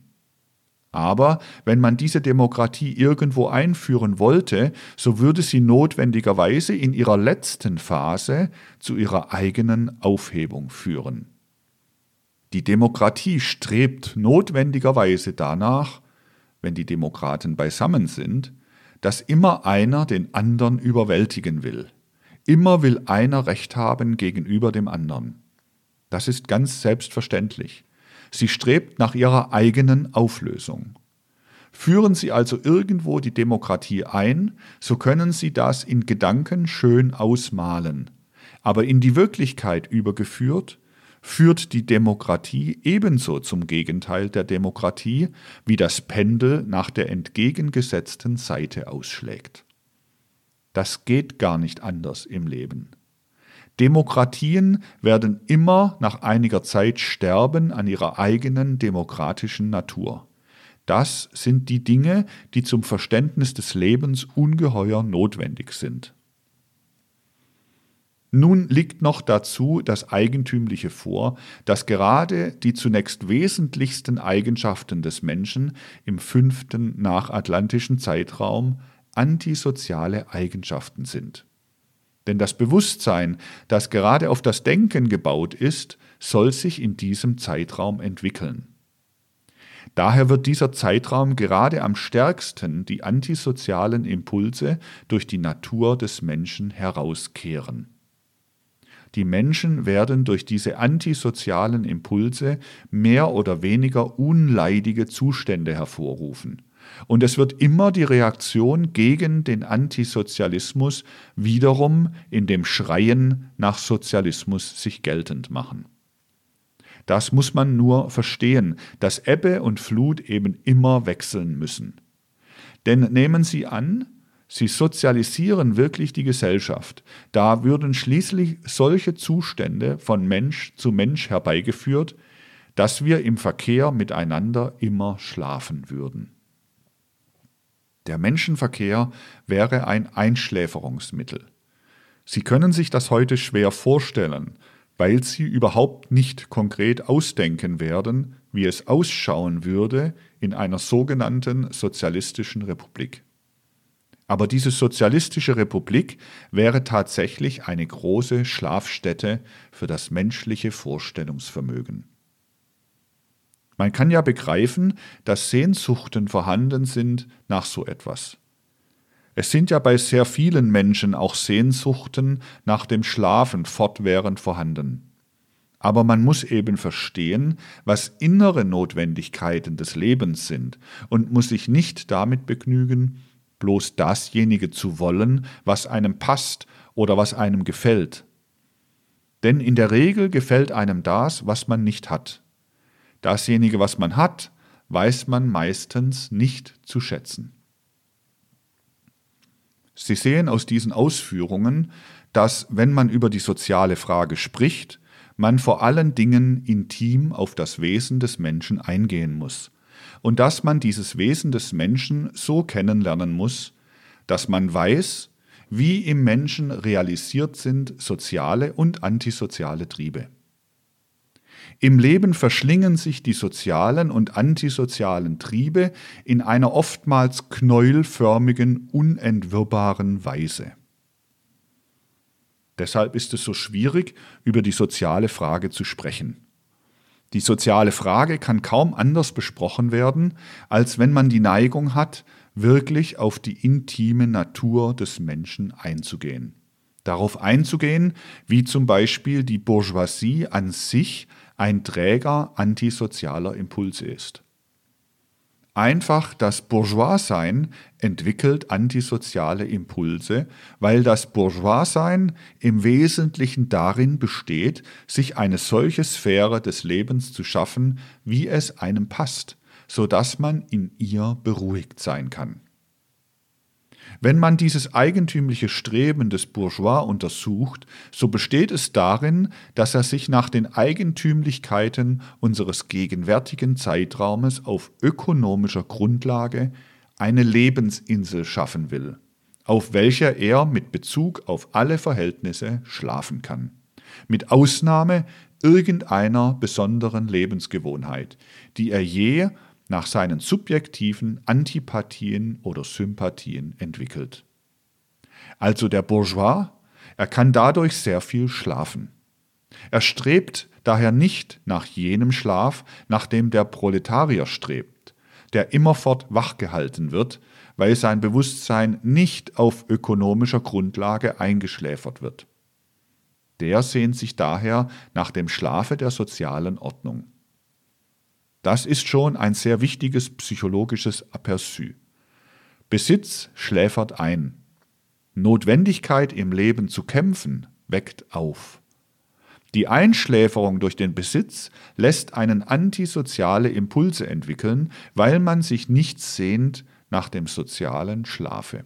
Aber wenn man diese Demokratie irgendwo einführen wollte, so würde sie notwendigerweise in ihrer letzten Phase zu ihrer eigenen Aufhebung führen. Die Demokratie strebt notwendigerweise danach, wenn die Demokraten beisammen sind, dass immer einer den anderen überwältigen will. Immer will einer Recht haben gegenüber dem anderen. Das ist ganz selbstverständlich. Sie strebt nach ihrer eigenen Auflösung. Führen Sie also irgendwo die Demokratie ein, so können Sie das in Gedanken schön ausmalen. Aber in die Wirklichkeit übergeführt, führt die Demokratie ebenso zum Gegenteil der Demokratie, wie das Pendel nach der entgegengesetzten Seite ausschlägt. Das geht gar nicht anders im Leben. Demokratien werden immer nach einiger Zeit sterben an ihrer eigenen demokratischen Natur. Das sind die Dinge, die zum Verständnis des Lebens ungeheuer notwendig sind. Nun liegt noch dazu das Eigentümliche vor, dass gerade die zunächst wesentlichsten Eigenschaften des Menschen im fünften nachatlantischen Zeitraum antisoziale Eigenschaften sind. Denn das Bewusstsein, das gerade auf das Denken gebaut ist, soll sich in diesem Zeitraum entwickeln. Daher wird dieser Zeitraum gerade am stärksten die antisozialen Impulse durch die Natur des Menschen herauskehren. Die Menschen werden durch diese antisozialen Impulse mehr oder weniger unleidige Zustände hervorrufen. Und es wird immer die Reaktion gegen den Antisozialismus wiederum in dem Schreien nach Sozialismus sich geltend machen. Das muss man nur verstehen, dass Ebbe und Flut eben immer wechseln müssen. Denn nehmen Sie an, Sie sozialisieren wirklich die Gesellschaft. Da würden schließlich solche Zustände von Mensch zu Mensch herbeigeführt, dass wir im Verkehr miteinander immer schlafen würden. Der Menschenverkehr wäre ein Einschläferungsmittel. Sie können sich das heute schwer vorstellen, weil Sie überhaupt nicht konkret ausdenken werden, wie es ausschauen würde in einer sogenannten sozialistischen Republik. Aber diese sozialistische Republik wäre tatsächlich eine große Schlafstätte für das menschliche Vorstellungsvermögen. Man kann ja begreifen, dass Sehnsuchten vorhanden sind nach so etwas. Es sind ja bei sehr vielen Menschen auch Sehnsuchten nach dem Schlafen fortwährend vorhanden. Aber man muss eben verstehen, was innere Notwendigkeiten des Lebens sind und muss sich nicht damit begnügen, bloß dasjenige zu wollen, was einem passt oder was einem gefällt. Denn in der Regel gefällt einem das, was man nicht hat. Dasjenige, was man hat, weiß man meistens nicht zu schätzen. Sie sehen aus diesen Ausführungen, dass, wenn man über die soziale Frage spricht, man vor allen Dingen intim auf das Wesen des Menschen eingehen muss und dass man dieses Wesen des Menschen so kennenlernen muss, dass man weiß, wie im Menschen realisiert sind soziale und antisoziale Triebe. Im Leben verschlingen sich die sozialen und antisozialen Triebe in einer oftmals knäuelförmigen, unentwirrbaren Weise. Deshalb ist es so schwierig, über die soziale Frage zu sprechen. Die soziale Frage kann kaum anders besprochen werden, als wenn man die Neigung hat, wirklich auf die intime Natur des Menschen einzugehen. Darauf einzugehen, wie zum Beispiel die Bourgeoisie an sich ein Träger antisozialer Impulse ist. Einfach das Bourgeoissein entwickelt antisoziale Impulse, weil das Bourgeoissein im Wesentlichen darin besteht, sich eine solche Sphäre des Lebens zu schaffen, wie es einem passt, so dass man in ihr beruhigt sein kann. Wenn man dieses eigentümliche Streben des Bourgeois untersucht, so besteht es darin, dass er sich nach den Eigentümlichkeiten unseres gegenwärtigen Zeitraumes auf ökonomischer Grundlage eine Lebensinsel schaffen will, auf welcher er mit Bezug auf alle Verhältnisse schlafen kann, mit Ausnahme irgendeiner besonderen Lebensgewohnheit, die er je nach seinen subjektiven Antipathien oder Sympathien entwickelt. Also der Bourgeois, er kann dadurch sehr viel schlafen. Er strebt daher nicht nach jenem Schlaf, nach dem der Proletarier strebt, der immerfort wachgehalten wird, weil sein Bewusstsein nicht auf ökonomischer Grundlage eingeschläfert wird. Der sehnt sich daher nach dem Schlafe der sozialen Ordnung. Das ist schon ein sehr wichtiges psychologisches Aperçu. Besitz schläfert ein. Notwendigkeit im Leben zu kämpfen weckt auf. Die Einschläferung durch den Besitz lässt einen antisoziale Impulse entwickeln, weil man sich nicht sehnt nach dem sozialen Schlafe.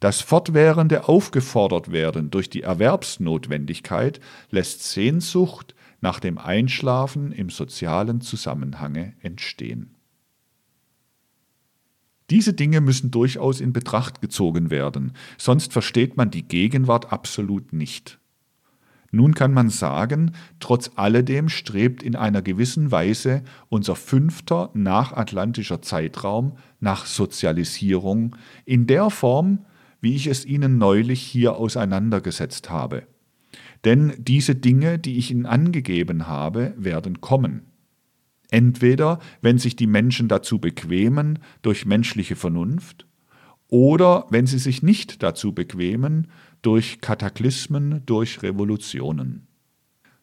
Das fortwährende Aufgefordertwerden durch die Erwerbsnotwendigkeit lässt Sehnsucht nach dem Einschlafen im sozialen Zusammenhange entstehen. Diese Dinge müssen durchaus in Betracht gezogen werden, sonst versteht man die Gegenwart absolut nicht. Nun kann man sagen, trotz alledem strebt in einer gewissen Weise unser fünfter nachatlantischer Zeitraum nach Sozialisierung in der Form, wie ich es Ihnen neulich hier auseinandergesetzt habe. Denn diese Dinge, die ich Ihnen angegeben habe, werden kommen. Entweder, wenn sich die Menschen dazu bequemen durch menschliche Vernunft, oder wenn sie sich nicht dazu bequemen durch Kataklysmen, durch Revolutionen.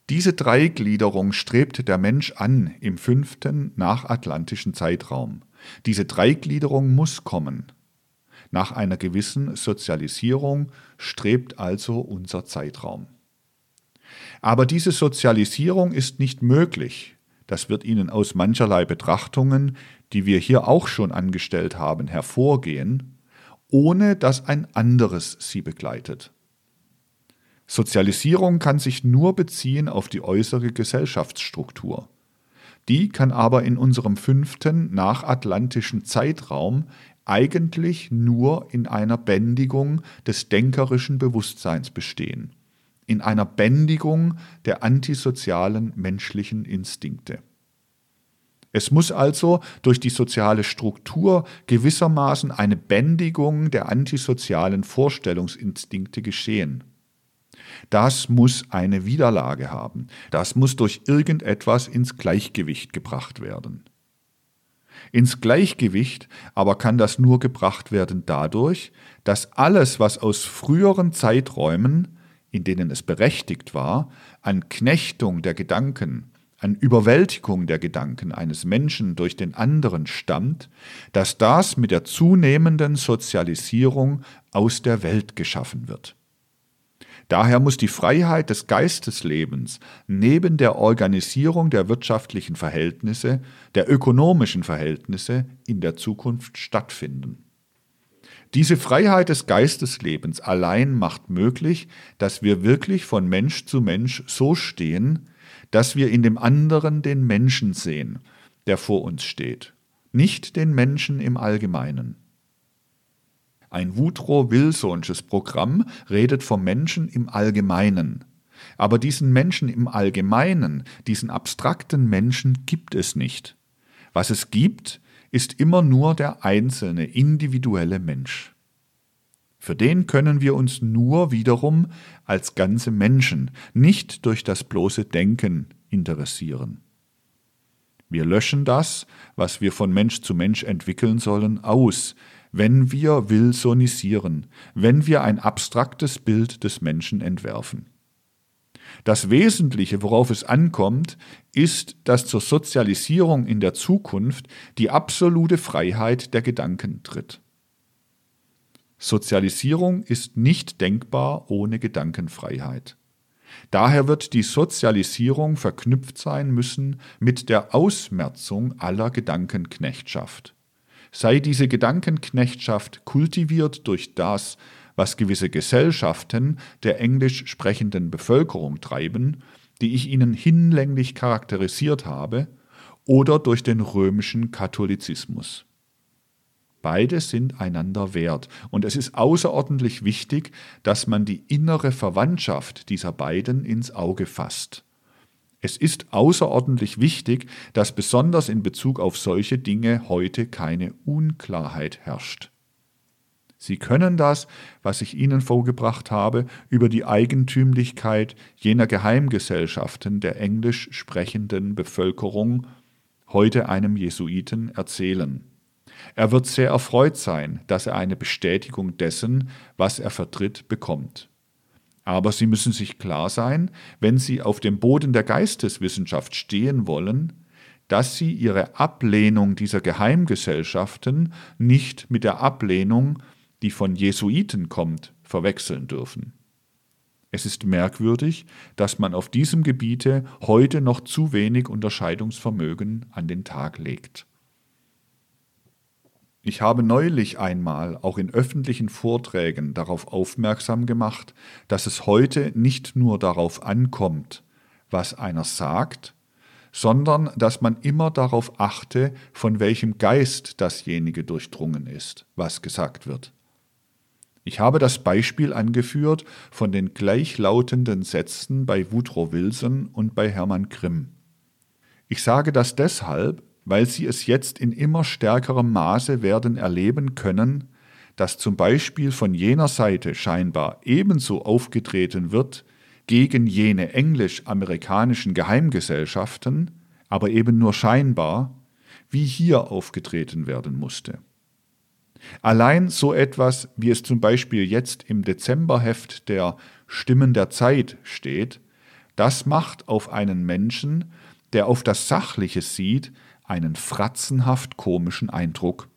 Diese Dreigliederung strebt der Mensch an im fünften nachatlantischen Zeitraum. Diese Dreigliederung muss kommen. Nach einer gewissen Sozialisierung strebt also unser Zeitraum. Aber diese Sozialisierung ist nicht möglich, das wird Ihnen aus mancherlei Betrachtungen, die wir hier auch schon angestellt haben, hervorgehen, ohne dass ein anderes sie begleitet. Sozialisierung kann sich nur beziehen auf die äußere Gesellschaftsstruktur. Die kann aber in unserem fünften nachatlantischen Zeitraum eigentlich nur in einer Bändigung des denkerischen Bewusstseins bestehen in einer Bändigung der antisozialen menschlichen Instinkte. Es muss also durch die soziale Struktur gewissermaßen eine Bändigung der antisozialen Vorstellungsinstinkte geschehen. Das muss eine Widerlage haben. Das muss durch irgendetwas ins Gleichgewicht gebracht werden. Ins Gleichgewicht aber kann das nur gebracht werden dadurch, dass alles, was aus früheren Zeiträumen in denen es berechtigt war, an Knechtung der Gedanken, an Überwältigung der Gedanken eines Menschen durch den anderen stammt, dass das mit der zunehmenden Sozialisierung aus der Welt geschaffen wird. Daher muss die Freiheit des Geisteslebens neben der Organisierung der wirtschaftlichen Verhältnisse, der ökonomischen Verhältnisse in der Zukunft stattfinden. Diese Freiheit des Geisteslebens allein macht möglich, dass wir wirklich von Mensch zu Mensch so stehen, dass wir in dem anderen den Menschen sehen, der vor uns steht, nicht den Menschen im Allgemeinen. Ein Woodrow-Wilsonsches Programm redet vom Menschen im Allgemeinen. Aber diesen Menschen im Allgemeinen, diesen abstrakten Menschen gibt es nicht. Was es gibt, ist immer nur der einzelne, individuelle Mensch. Für den können wir uns nur wiederum als ganze Menschen, nicht durch das bloße Denken interessieren. Wir löschen das, was wir von Mensch zu Mensch entwickeln sollen, aus, wenn wir wilsonisieren, wenn wir ein abstraktes Bild des Menschen entwerfen. Das Wesentliche, worauf es ankommt, ist, dass zur Sozialisierung in der Zukunft die absolute Freiheit der Gedanken tritt. Sozialisierung ist nicht denkbar ohne Gedankenfreiheit. Daher wird die Sozialisierung verknüpft sein müssen mit der Ausmerzung aller Gedankenknechtschaft. Sei diese Gedankenknechtschaft kultiviert durch das, was gewisse Gesellschaften der englisch sprechenden Bevölkerung treiben, die ich Ihnen hinlänglich charakterisiert habe, oder durch den römischen Katholizismus. Beide sind einander wert, und es ist außerordentlich wichtig, dass man die innere Verwandtschaft dieser beiden ins Auge fasst. Es ist außerordentlich wichtig, dass besonders in Bezug auf solche Dinge heute keine Unklarheit herrscht. Sie können das, was ich Ihnen vorgebracht habe, über die Eigentümlichkeit jener Geheimgesellschaften der englisch sprechenden Bevölkerung heute einem Jesuiten erzählen. Er wird sehr erfreut sein, dass er eine Bestätigung dessen, was er vertritt, bekommt. Aber Sie müssen sich klar sein, wenn Sie auf dem Boden der Geisteswissenschaft stehen wollen, dass sie ihre Ablehnung dieser Geheimgesellschaften nicht mit der Ablehnung, die von Jesuiten kommt, verwechseln dürfen. Es ist merkwürdig, dass man auf diesem Gebiete heute noch zu wenig Unterscheidungsvermögen an den Tag legt. Ich habe neulich einmal auch in öffentlichen Vorträgen darauf aufmerksam gemacht, dass es heute nicht nur darauf ankommt, was einer sagt, sondern dass man immer darauf achte, von welchem Geist dasjenige durchdrungen ist, was gesagt wird. Ich habe das Beispiel angeführt von den gleichlautenden Sätzen bei Woodrow Wilson und bei Hermann Grimm. Ich sage das deshalb, weil Sie es jetzt in immer stärkerem Maße werden erleben können, dass zum Beispiel von jener Seite scheinbar ebenso aufgetreten wird gegen jene englisch-amerikanischen Geheimgesellschaften, aber eben nur scheinbar, wie hier aufgetreten werden musste. Allein so etwas, wie es zum Beispiel jetzt im Dezemberheft der Stimmen der Zeit steht, das macht auf einen Menschen, der auf das Sachliche sieht, einen fratzenhaft komischen Eindruck.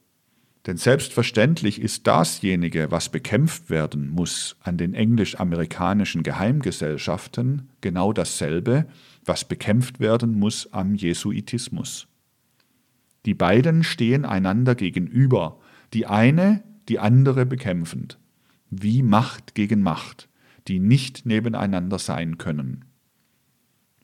Denn selbstverständlich ist dasjenige, was bekämpft werden muss an den englisch-amerikanischen Geheimgesellschaften, genau dasselbe, was bekämpft werden muss am Jesuitismus. Die beiden stehen einander gegenüber, die eine die andere bekämpfend, wie Macht gegen Macht, die nicht nebeneinander sein können.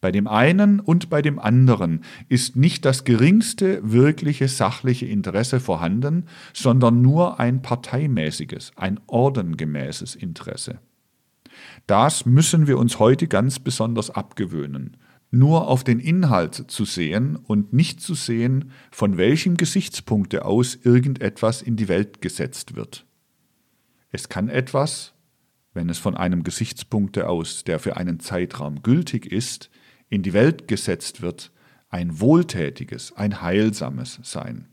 Bei dem einen und bei dem anderen ist nicht das geringste wirkliche sachliche Interesse vorhanden, sondern nur ein parteimäßiges, ein ordengemäßes Interesse. Das müssen wir uns heute ganz besonders abgewöhnen, nur auf den Inhalt zu sehen und nicht zu sehen, von welchem Gesichtspunkte aus irgendetwas in die Welt gesetzt wird. Es kann etwas, wenn es von einem Gesichtspunkte aus, der für einen Zeitraum gültig ist, in die Welt gesetzt wird, ein wohltätiges, ein heilsames sein.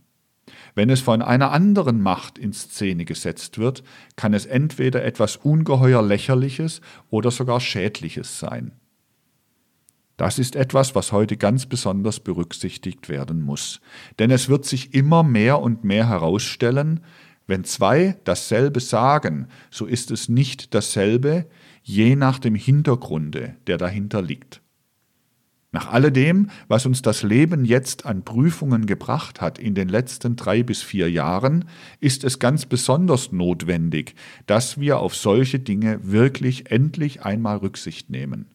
Wenn es von einer anderen Macht in Szene gesetzt wird, kann es entweder etwas ungeheuer lächerliches oder sogar schädliches sein. Das ist etwas, was heute ganz besonders berücksichtigt werden muss. Denn es wird sich immer mehr und mehr herausstellen, wenn zwei dasselbe sagen, so ist es nicht dasselbe, je nach dem Hintergrunde, der dahinter liegt. Nach alledem, was uns das Leben jetzt an Prüfungen gebracht hat in den letzten drei bis vier Jahren, ist es ganz besonders notwendig, dass wir auf solche Dinge wirklich endlich einmal Rücksicht nehmen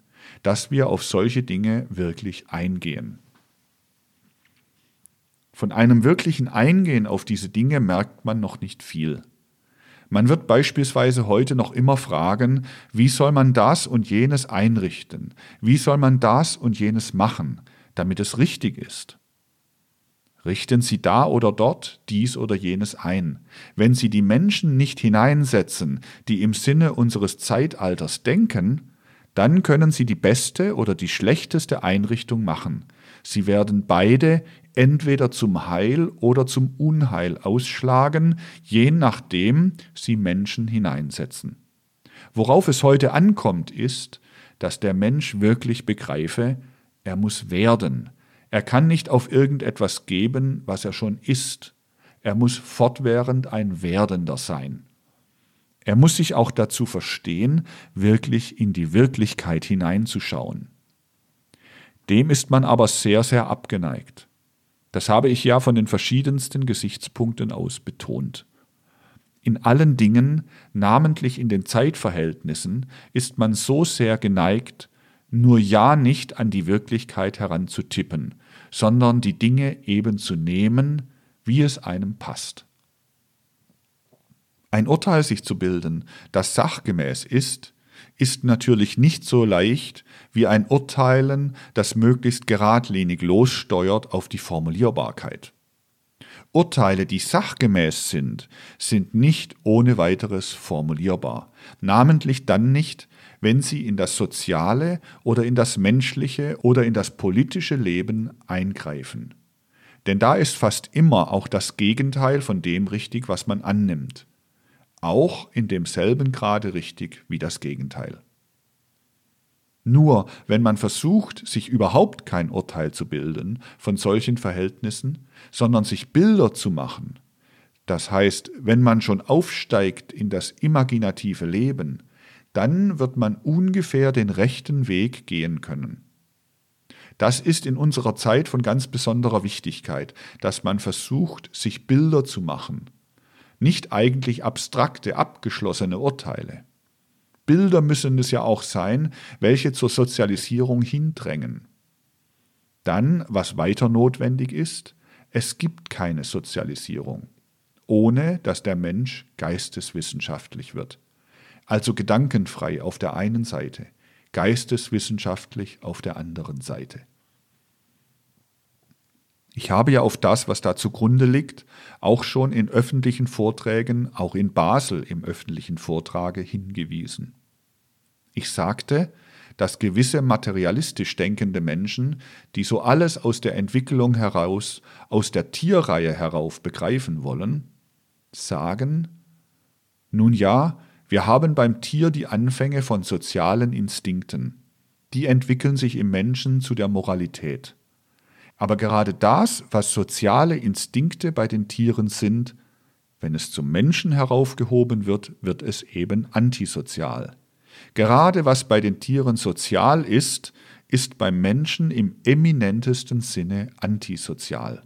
dass wir auf solche Dinge wirklich eingehen. Von einem wirklichen Eingehen auf diese Dinge merkt man noch nicht viel. Man wird beispielsweise heute noch immer fragen, wie soll man das und jenes einrichten, wie soll man das und jenes machen, damit es richtig ist. Richten Sie da oder dort dies oder jenes ein. Wenn Sie die Menschen nicht hineinsetzen, die im Sinne unseres Zeitalters denken, dann können Sie die beste oder die schlechteste Einrichtung machen. Sie werden beide entweder zum Heil oder zum Unheil ausschlagen, je nachdem Sie Menschen hineinsetzen. Worauf es heute ankommt, ist, dass der Mensch wirklich begreife, er muss werden. Er kann nicht auf irgendetwas geben, was er schon ist. Er muss fortwährend ein Werdender sein. Er muss sich auch dazu verstehen, wirklich in die Wirklichkeit hineinzuschauen. Dem ist man aber sehr, sehr abgeneigt. Das habe ich ja von den verschiedensten Gesichtspunkten aus betont. In allen Dingen, namentlich in den Zeitverhältnissen, ist man so sehr geneigt, nur ja nicht an die Wirklichkeit heranzutippen, sondern die Dinge eben zu nehmen, wie es einem passt. Ein Urteil sich zu bilden, das sachgemäß ist, ist natürlich nicht so leicht wie ein Urteilen, das möglichst geradlinig lossteuert auf die Formulierbarkeit. Urteile, die sachgemäß sind, sind nicht ohne weiteres formulierbar, namentlich dann nicht, wenn sie in das soziale oder in das menschliche oder in das politische Leben eingreifen. Denn da ist fast immer auch das Gegenteil von dem richtig, was man annimmt auch in demselben Grade richtig wie das Gegenteil. Nur wenn man versucht, sich überhaupt kein Urteil zu bilden von solchen Verhältnissen, sondern sich Bilder zu machen, das heißt, wenn man schon aufsteigt in das imaginative Leben, dann wird man ungefähr den rechten Weg gehen können. Das ist in unserer Zeit von ganz besonderer Wichtigkeit, dass man versucht, sich Bilder zu machen, nicht eigentlich abstrakte, abgeschlossene Urteile. Bilder müssen es ja auch sein, welche zur Sozialisierung hindrängen. Dann, was weiter notwendig ist, es gibt keine Sozialisierung, ohne dass der Mensch geisteswissenschaftlich wird. Also gedankenfrei auf der einen Seite, geisteswissenschaftlich auf der anderen Seite. Ich habe ja auf das, was da zugrunde liegt, auch schon in öffentlichen Vorträgen, auch in Basel im öffentlichen Vortrage hingewiesen. Ich sagte, dass gewisse materialistisch denkende Menschen, die so alles aus der Entwicklung heraus, aus der Tierreihe herauf begreifen wollen, sagen, nun ja, wir haben beim Tier die Anfänge von sozialen Instinkten. Die entwickeln sich im Menschen zu der Moralität. Aber gerade das, was soziale Instinkte bei den Tieren sind, wenn es zum Menschen heraufgehoben wird, wird es eben antisozial. Gerade was bei den Tieren sozial ist, ist beim Menschen im eminentesten Sinne antisozial.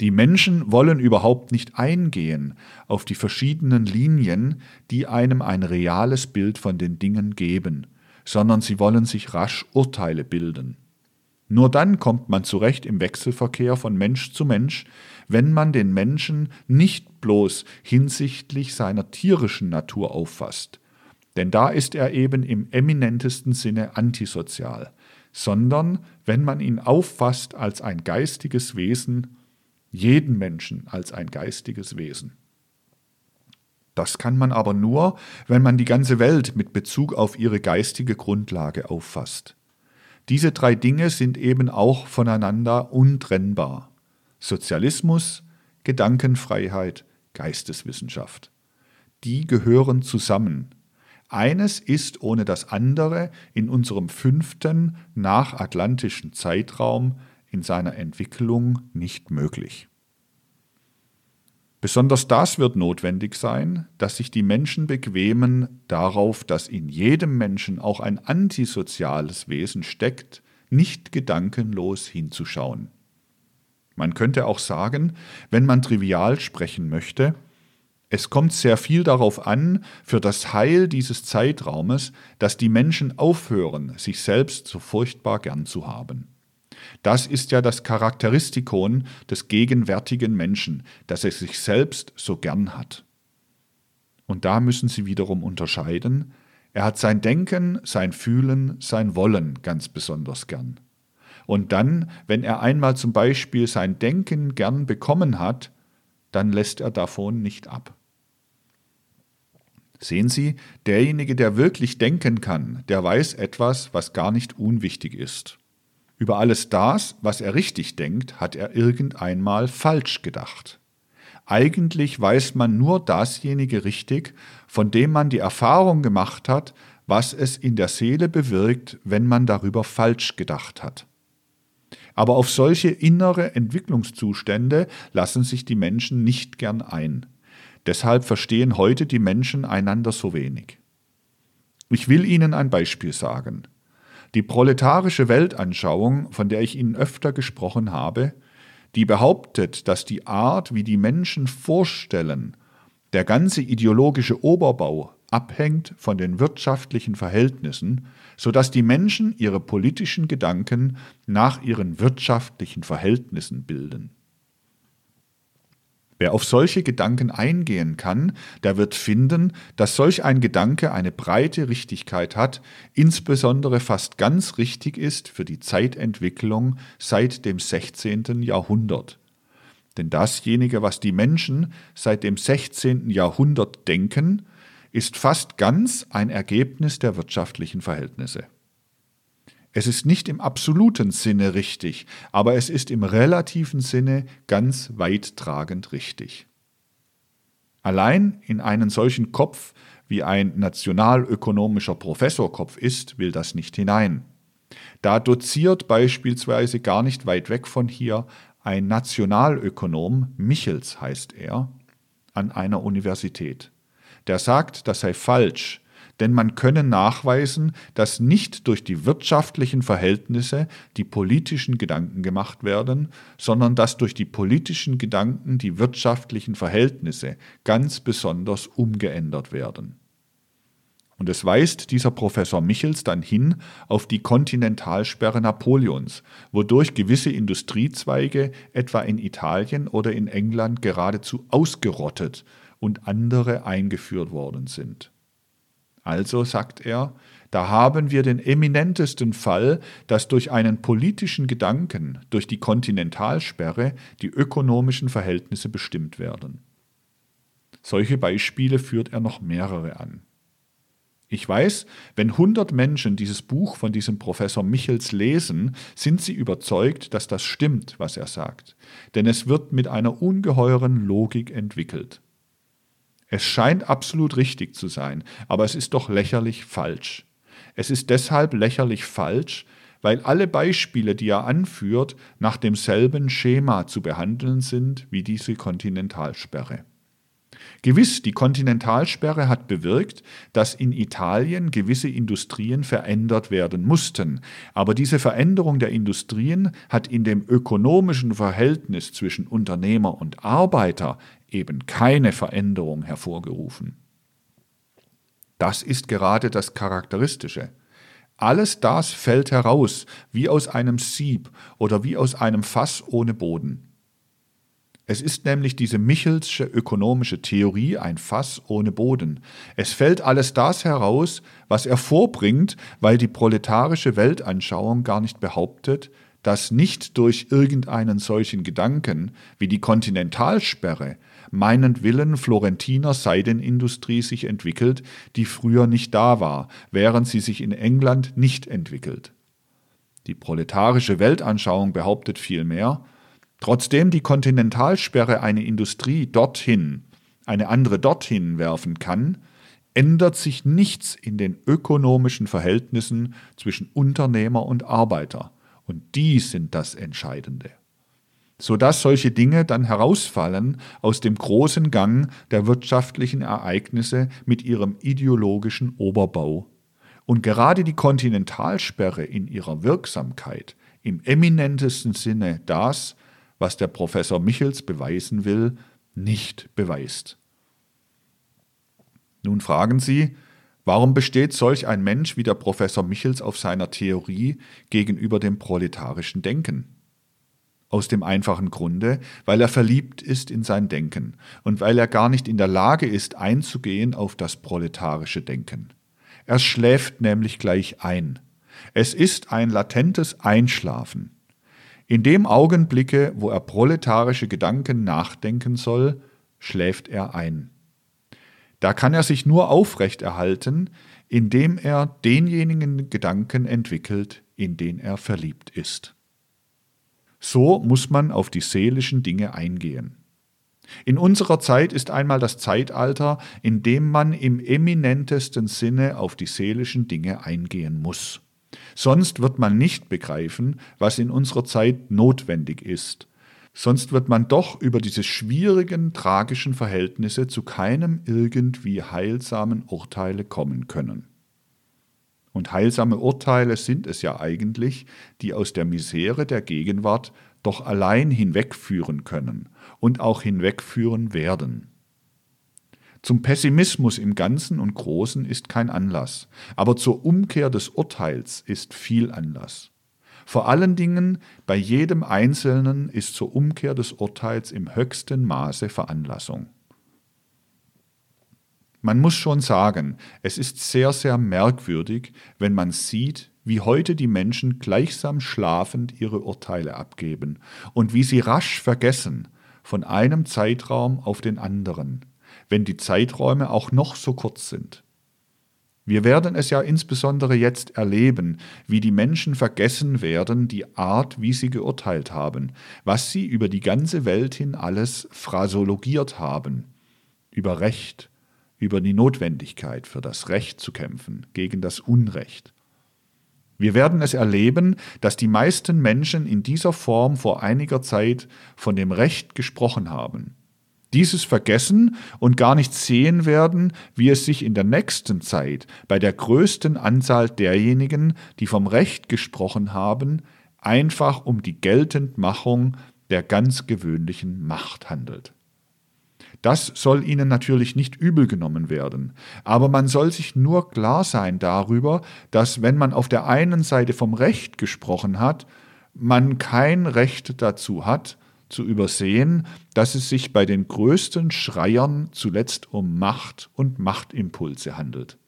Die Menschen wollen überhaupt nicht eingehen auf die verschiedenen Linien, die einem ein reales Bild von den Dingen geben, sondern sie wollen sich rasch Urteile bilden. Nur dann kommt man zurecht im Wechselverkehr von Mensch zu Mensch, wenn man den Menschen nicht bloß hinsichtlich seiner tierischen Natur auffasst, denn da ist er eben im eminentesten Sinne antisozial, sondern wenn man ihn auffasst als ein geistiges Wesen, jeden Menschen als ein geistiges Wesen. Das kann man aber nur, wenn man die ganze Welt mit Bezug auf ihre geistige Grundlage auffasst. Diese drei Dinge sind eben auch voneinander untrennbar. Sozialismus, Gedankenfreiheit, Geisteswissenschaft. Die gehören zusammen. Eines ist ohne das andere in unserem fünften nachatlantischen Zeitraum in seiner Entwicklung nicht möglich. Besonders das wird notwendig sein, dass sich die Menschen bequemen darauf, dass in jedem Menschen auch ein antisoziales Wesen steckt, nicht gedankenlos hinzuschauen. Man könnte auch sagen, wenn man trivial sprechen möchte, es kommt sehr viel darauf an, für das Heil dieses Zeitraumes, dass die Menschen aufhören, sich selbst so furchtbar gern zu haben. Das ist ja das Charakteristikon des gegenwärtigen Menschen, dass er sich selbst so gern hat. Und da müssen Sie wiederum unterscheiden, er hat sein Denken, sein Fühlen, sein Wollen ganz besonders gern. Und dann, wenn er einmal zum Beispiel sein Denken gern bekommen hat, dann lässt er davon nicht ab. Sehen Sie, derjenige, der wirklich denken kann, der weiß etwas, was gar nicht unwichtig ist. Über alles das, was er richtig denkt, hat er irgendeinmal falsch gedacht. Eigentlich weiß man nur dasjenige richtig, von dem man die Erfahrung gemacht hat, was es in der Seele bewirkt, wenn man darüber falsch gedacht hat. Aber auf solche innere Entwicklungszustände lassen sich die Menschen nicht gern ein. Deshalb verstehen heute die Menschen einander so wenig. Ich will Ihnen ein Beispiel sagen. Die proletarische Weltanschauung, von der ich Ihnen öfter gesprochen habe, die behauptet, dass die Art, wie die Menschen vorstellen, der ganze ideologische Oberbau abhängt von den wirtschaftlichen Verhältnissen, so dass die Menschen ihre politischen Gedanken nach ihren wirtschaftlichen Verhältnissen bilden. Wer auf solche Gedanken eingehen kann, der wird finden, dass solch ein Gedanke eine breite Richtigkeit hat, insbesondere fast ganz richtig ist für die Zeitentwicklung seit dem 16. Jahrhundert. Denn dasjenige, was die Menschen seit dem 16. Jahrhundert denken, ist fast ganz ein Ergebnis der wirtschaftlichen Verhältnisse. Es ist nicht im absoluten Sinne richtig, aber es ist im relativen Sinne ganz weittragend richtig. Allein in einen solchen Kopf wie ein nationalökonomischer Professorkopf ist, will das nicht hinein. Da doziert beispielsweise gar nicht weit weg von hier ein Nationalökonom, Michels heißt er, an einer Universität. Der sagt, das sei falsch, denn man könne nachweisen, dass nicht durch die wirtschaftlichen Verhältnisse die politischen Gedanken gemacht werden, sondern dass durch die politischen Gedanken die wirtschaftlichen Verhältnisse ganz besonders umgeändert werden. Und es weist dieser Professor Michels dann hin auf die Kontinentalsperre Napoleons, wodurch gewisse Industriezweige etwa in Italien oder in England geradezu ausgerottet und andere eingeführt worden sind. Also, sagt er, da haben wir den eminentesten Fall, dass durch einen politischen Gedanken, durch die Kontinentalsperre, die ökonomischen Verhältnisse bestimmt werden. Solche Beispiele führt er noch mehrere an. Ich weiß, wenn 100 Menschen dieses Buch von diesem Professor Michels lesen, sind sie überzeugt, dass das stimmt, was er sagt. Denn es wird mit einer ungeheuren Logik entwickelt. Es scheint absolut richtig zu sein, aber es ist doch lächerlich falsch. Es ist deshalb lächerlich falsch, weil alle Beispiele, die er anführt, nach demselben Schema zu behandeln sind wie diese Kontinentalsperre. Gewiss, die Kontinentalsperre hat bewirkt, dass in Italien gewisse Industrien verändert werden mussten, aber diese Veränderung der Industrien hat in dem ökonomischen Verhältnis zwischen Unternehmer und Arbeiter eben keine Veränderung hervorgerufen. Das ist gerade das Charakteristische. Alles das fällt heraus, wie aus einem Sieb oder wie aus einem Fass ohne Boden. Es ist nämlich diese Michelsche ökonomische Theorie ein Fass ohne Boden. Es fällt alles das heraus, was er vorbringt, weil die proletarische Weltanschauung gar nicht behauptet, dass nicht durch irgendeinen solchen Gedanken wie die Kontinentalsperre meinend Willen Florentiner Seidenindustrie sich entwickelt, die früher nicht da war, während sie sich in England nicht entwickelt. Die proletarische Weltanschauung behauptet vielmehr, Trotzdem die Kontinentalsperre eine Industrie dorthin, eine andere dorthin werfen kann, ändert sich nichts in den ökonomischen Verhältnissen zwischen Unternehmer und Arbeiter. Und die sind das Entscheidende. Sodass solche Dinge dann herausfallen aus dem großen Gang der wirtschaftlichen Ereignisse mit ihrem ideologischen Oberbau. Und gerade die Kontinentalsperre in ihrer Wirksamkeit im eminentesten Sinne das, was der Professor Michels beweisen will, nicht beweist. Nun fragen Sie, warum besteht solch ein Mensch wie der Professor Michels auf seiner Theorie gegenüber dem proletarischen Denken? Aus dem einfachen Grunde, weil er verliebt ist in sein Denken und weil er gar nicht in der Lage ist, einzugehen auf das proletarische Denken. Er schläft nämlich gleich ein. Es ist ein latentes Einschlafen. In dem Augenblicke, wo er proletarische Gedanken nachdenken soll, schläft er ein. Da kann er sich nur aufrechterhalten, indem er denjenigen Gedanken entwickelt, in den er verliebt ist. So muss man auf die seelischen Dinge eingehen. In unserer Zeit ist einmal das Zeitalter, in dem man im eminentesten Sinne auf die seelischen Dinge eingehen muss. Sonst wird man nicht begreifen, was in unserer Zeit notwendig ist. Sonst wird man doch über diese schwierigen, tragischen Verhältnisse zu keinem irgendwie heilsamen Urteile kommen können. Und heilsame Urteile sind es ja eigentlich, die aus der Misere der Gegenwart doch allein hinwegführen können und auch hinwegführen werden. Zum Pessimismus im Ganzen und Großen ist kein Anlass, aber zur Umkehr des Urteils ist viel Anlass. Vor allen Dingen bei jedem Einzelnen ist zur Umkehr des Urteils im höchsten Maße Veranlassung. Man muss schon sagen, es ist sehr, sehr merkwürdig, wenn man sieht, wie heute die Menschen gleichsam schlafend ihre Urteile abgeben und wie sie rasch vergessen, von einem Zeitraum auf den anderen, wenn die Zeiträume auch noch so kurz sind. Wir werden es ja insbesondere jetzt erleben, wie die Menschen vergessen werden die Art, wie sie geurteilt haben, was sie über die ganze Welt hin alles phrasologiert haben, über Recht, über die Notwendigkeit für das Recht zu kämpfen, gegen das Unrecht. Wir werden es erleben, dass die meisten Menschen in dieser Form vor einiger Zeit von dem Recht gesprochen haben. Dieses vergessen und gar nicht sehen werden, wie es sich in der nächsten Zeit bei der größten Anzahl derjenigen, die vom Recht gesprochen haben, einfach um die Geltendmachung der ganz gewöhnlichen Macht handelt. Das soll ihnen natürlich nicht übel genommen werden, aber man soll sich nur klar sein darüber, dass wenn man auf der einen Seite vom Recht gesprochen hat, man kein Recht dazu hat, zu übersehen, dass es sich bei den größten Schreiern zuletzt um Macht und Machtimpulse handelt.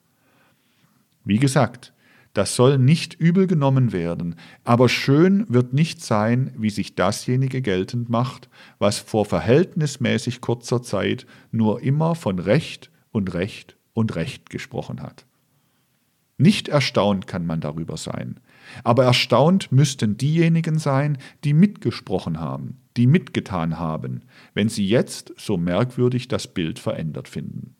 Wie gesagt, das soll nicht übel genommen werden, aber schön wird nicht sein, wie sich dasjenige geltend macht, was vor verhältnismäßig kurzer Zeit nur immer von Recht und Recht und Recht gesprochen hat. Nicht erstaunt kann man darüber sein, aber erstaunt müssten diejenigen sein, die mitgesprochen haben, die mitgetan haben, wenn sie jetzt so merkwürdig das Bild verändert finden.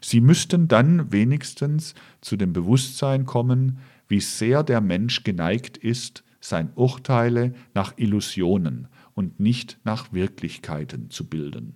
Sie müssten dann wenigstens zu dem Bewusstsein kommen, wie sehr der Mensch geneigt ist, sein Urteile nach Illusionen und nicht nach Wirklichkeiten zu bilden.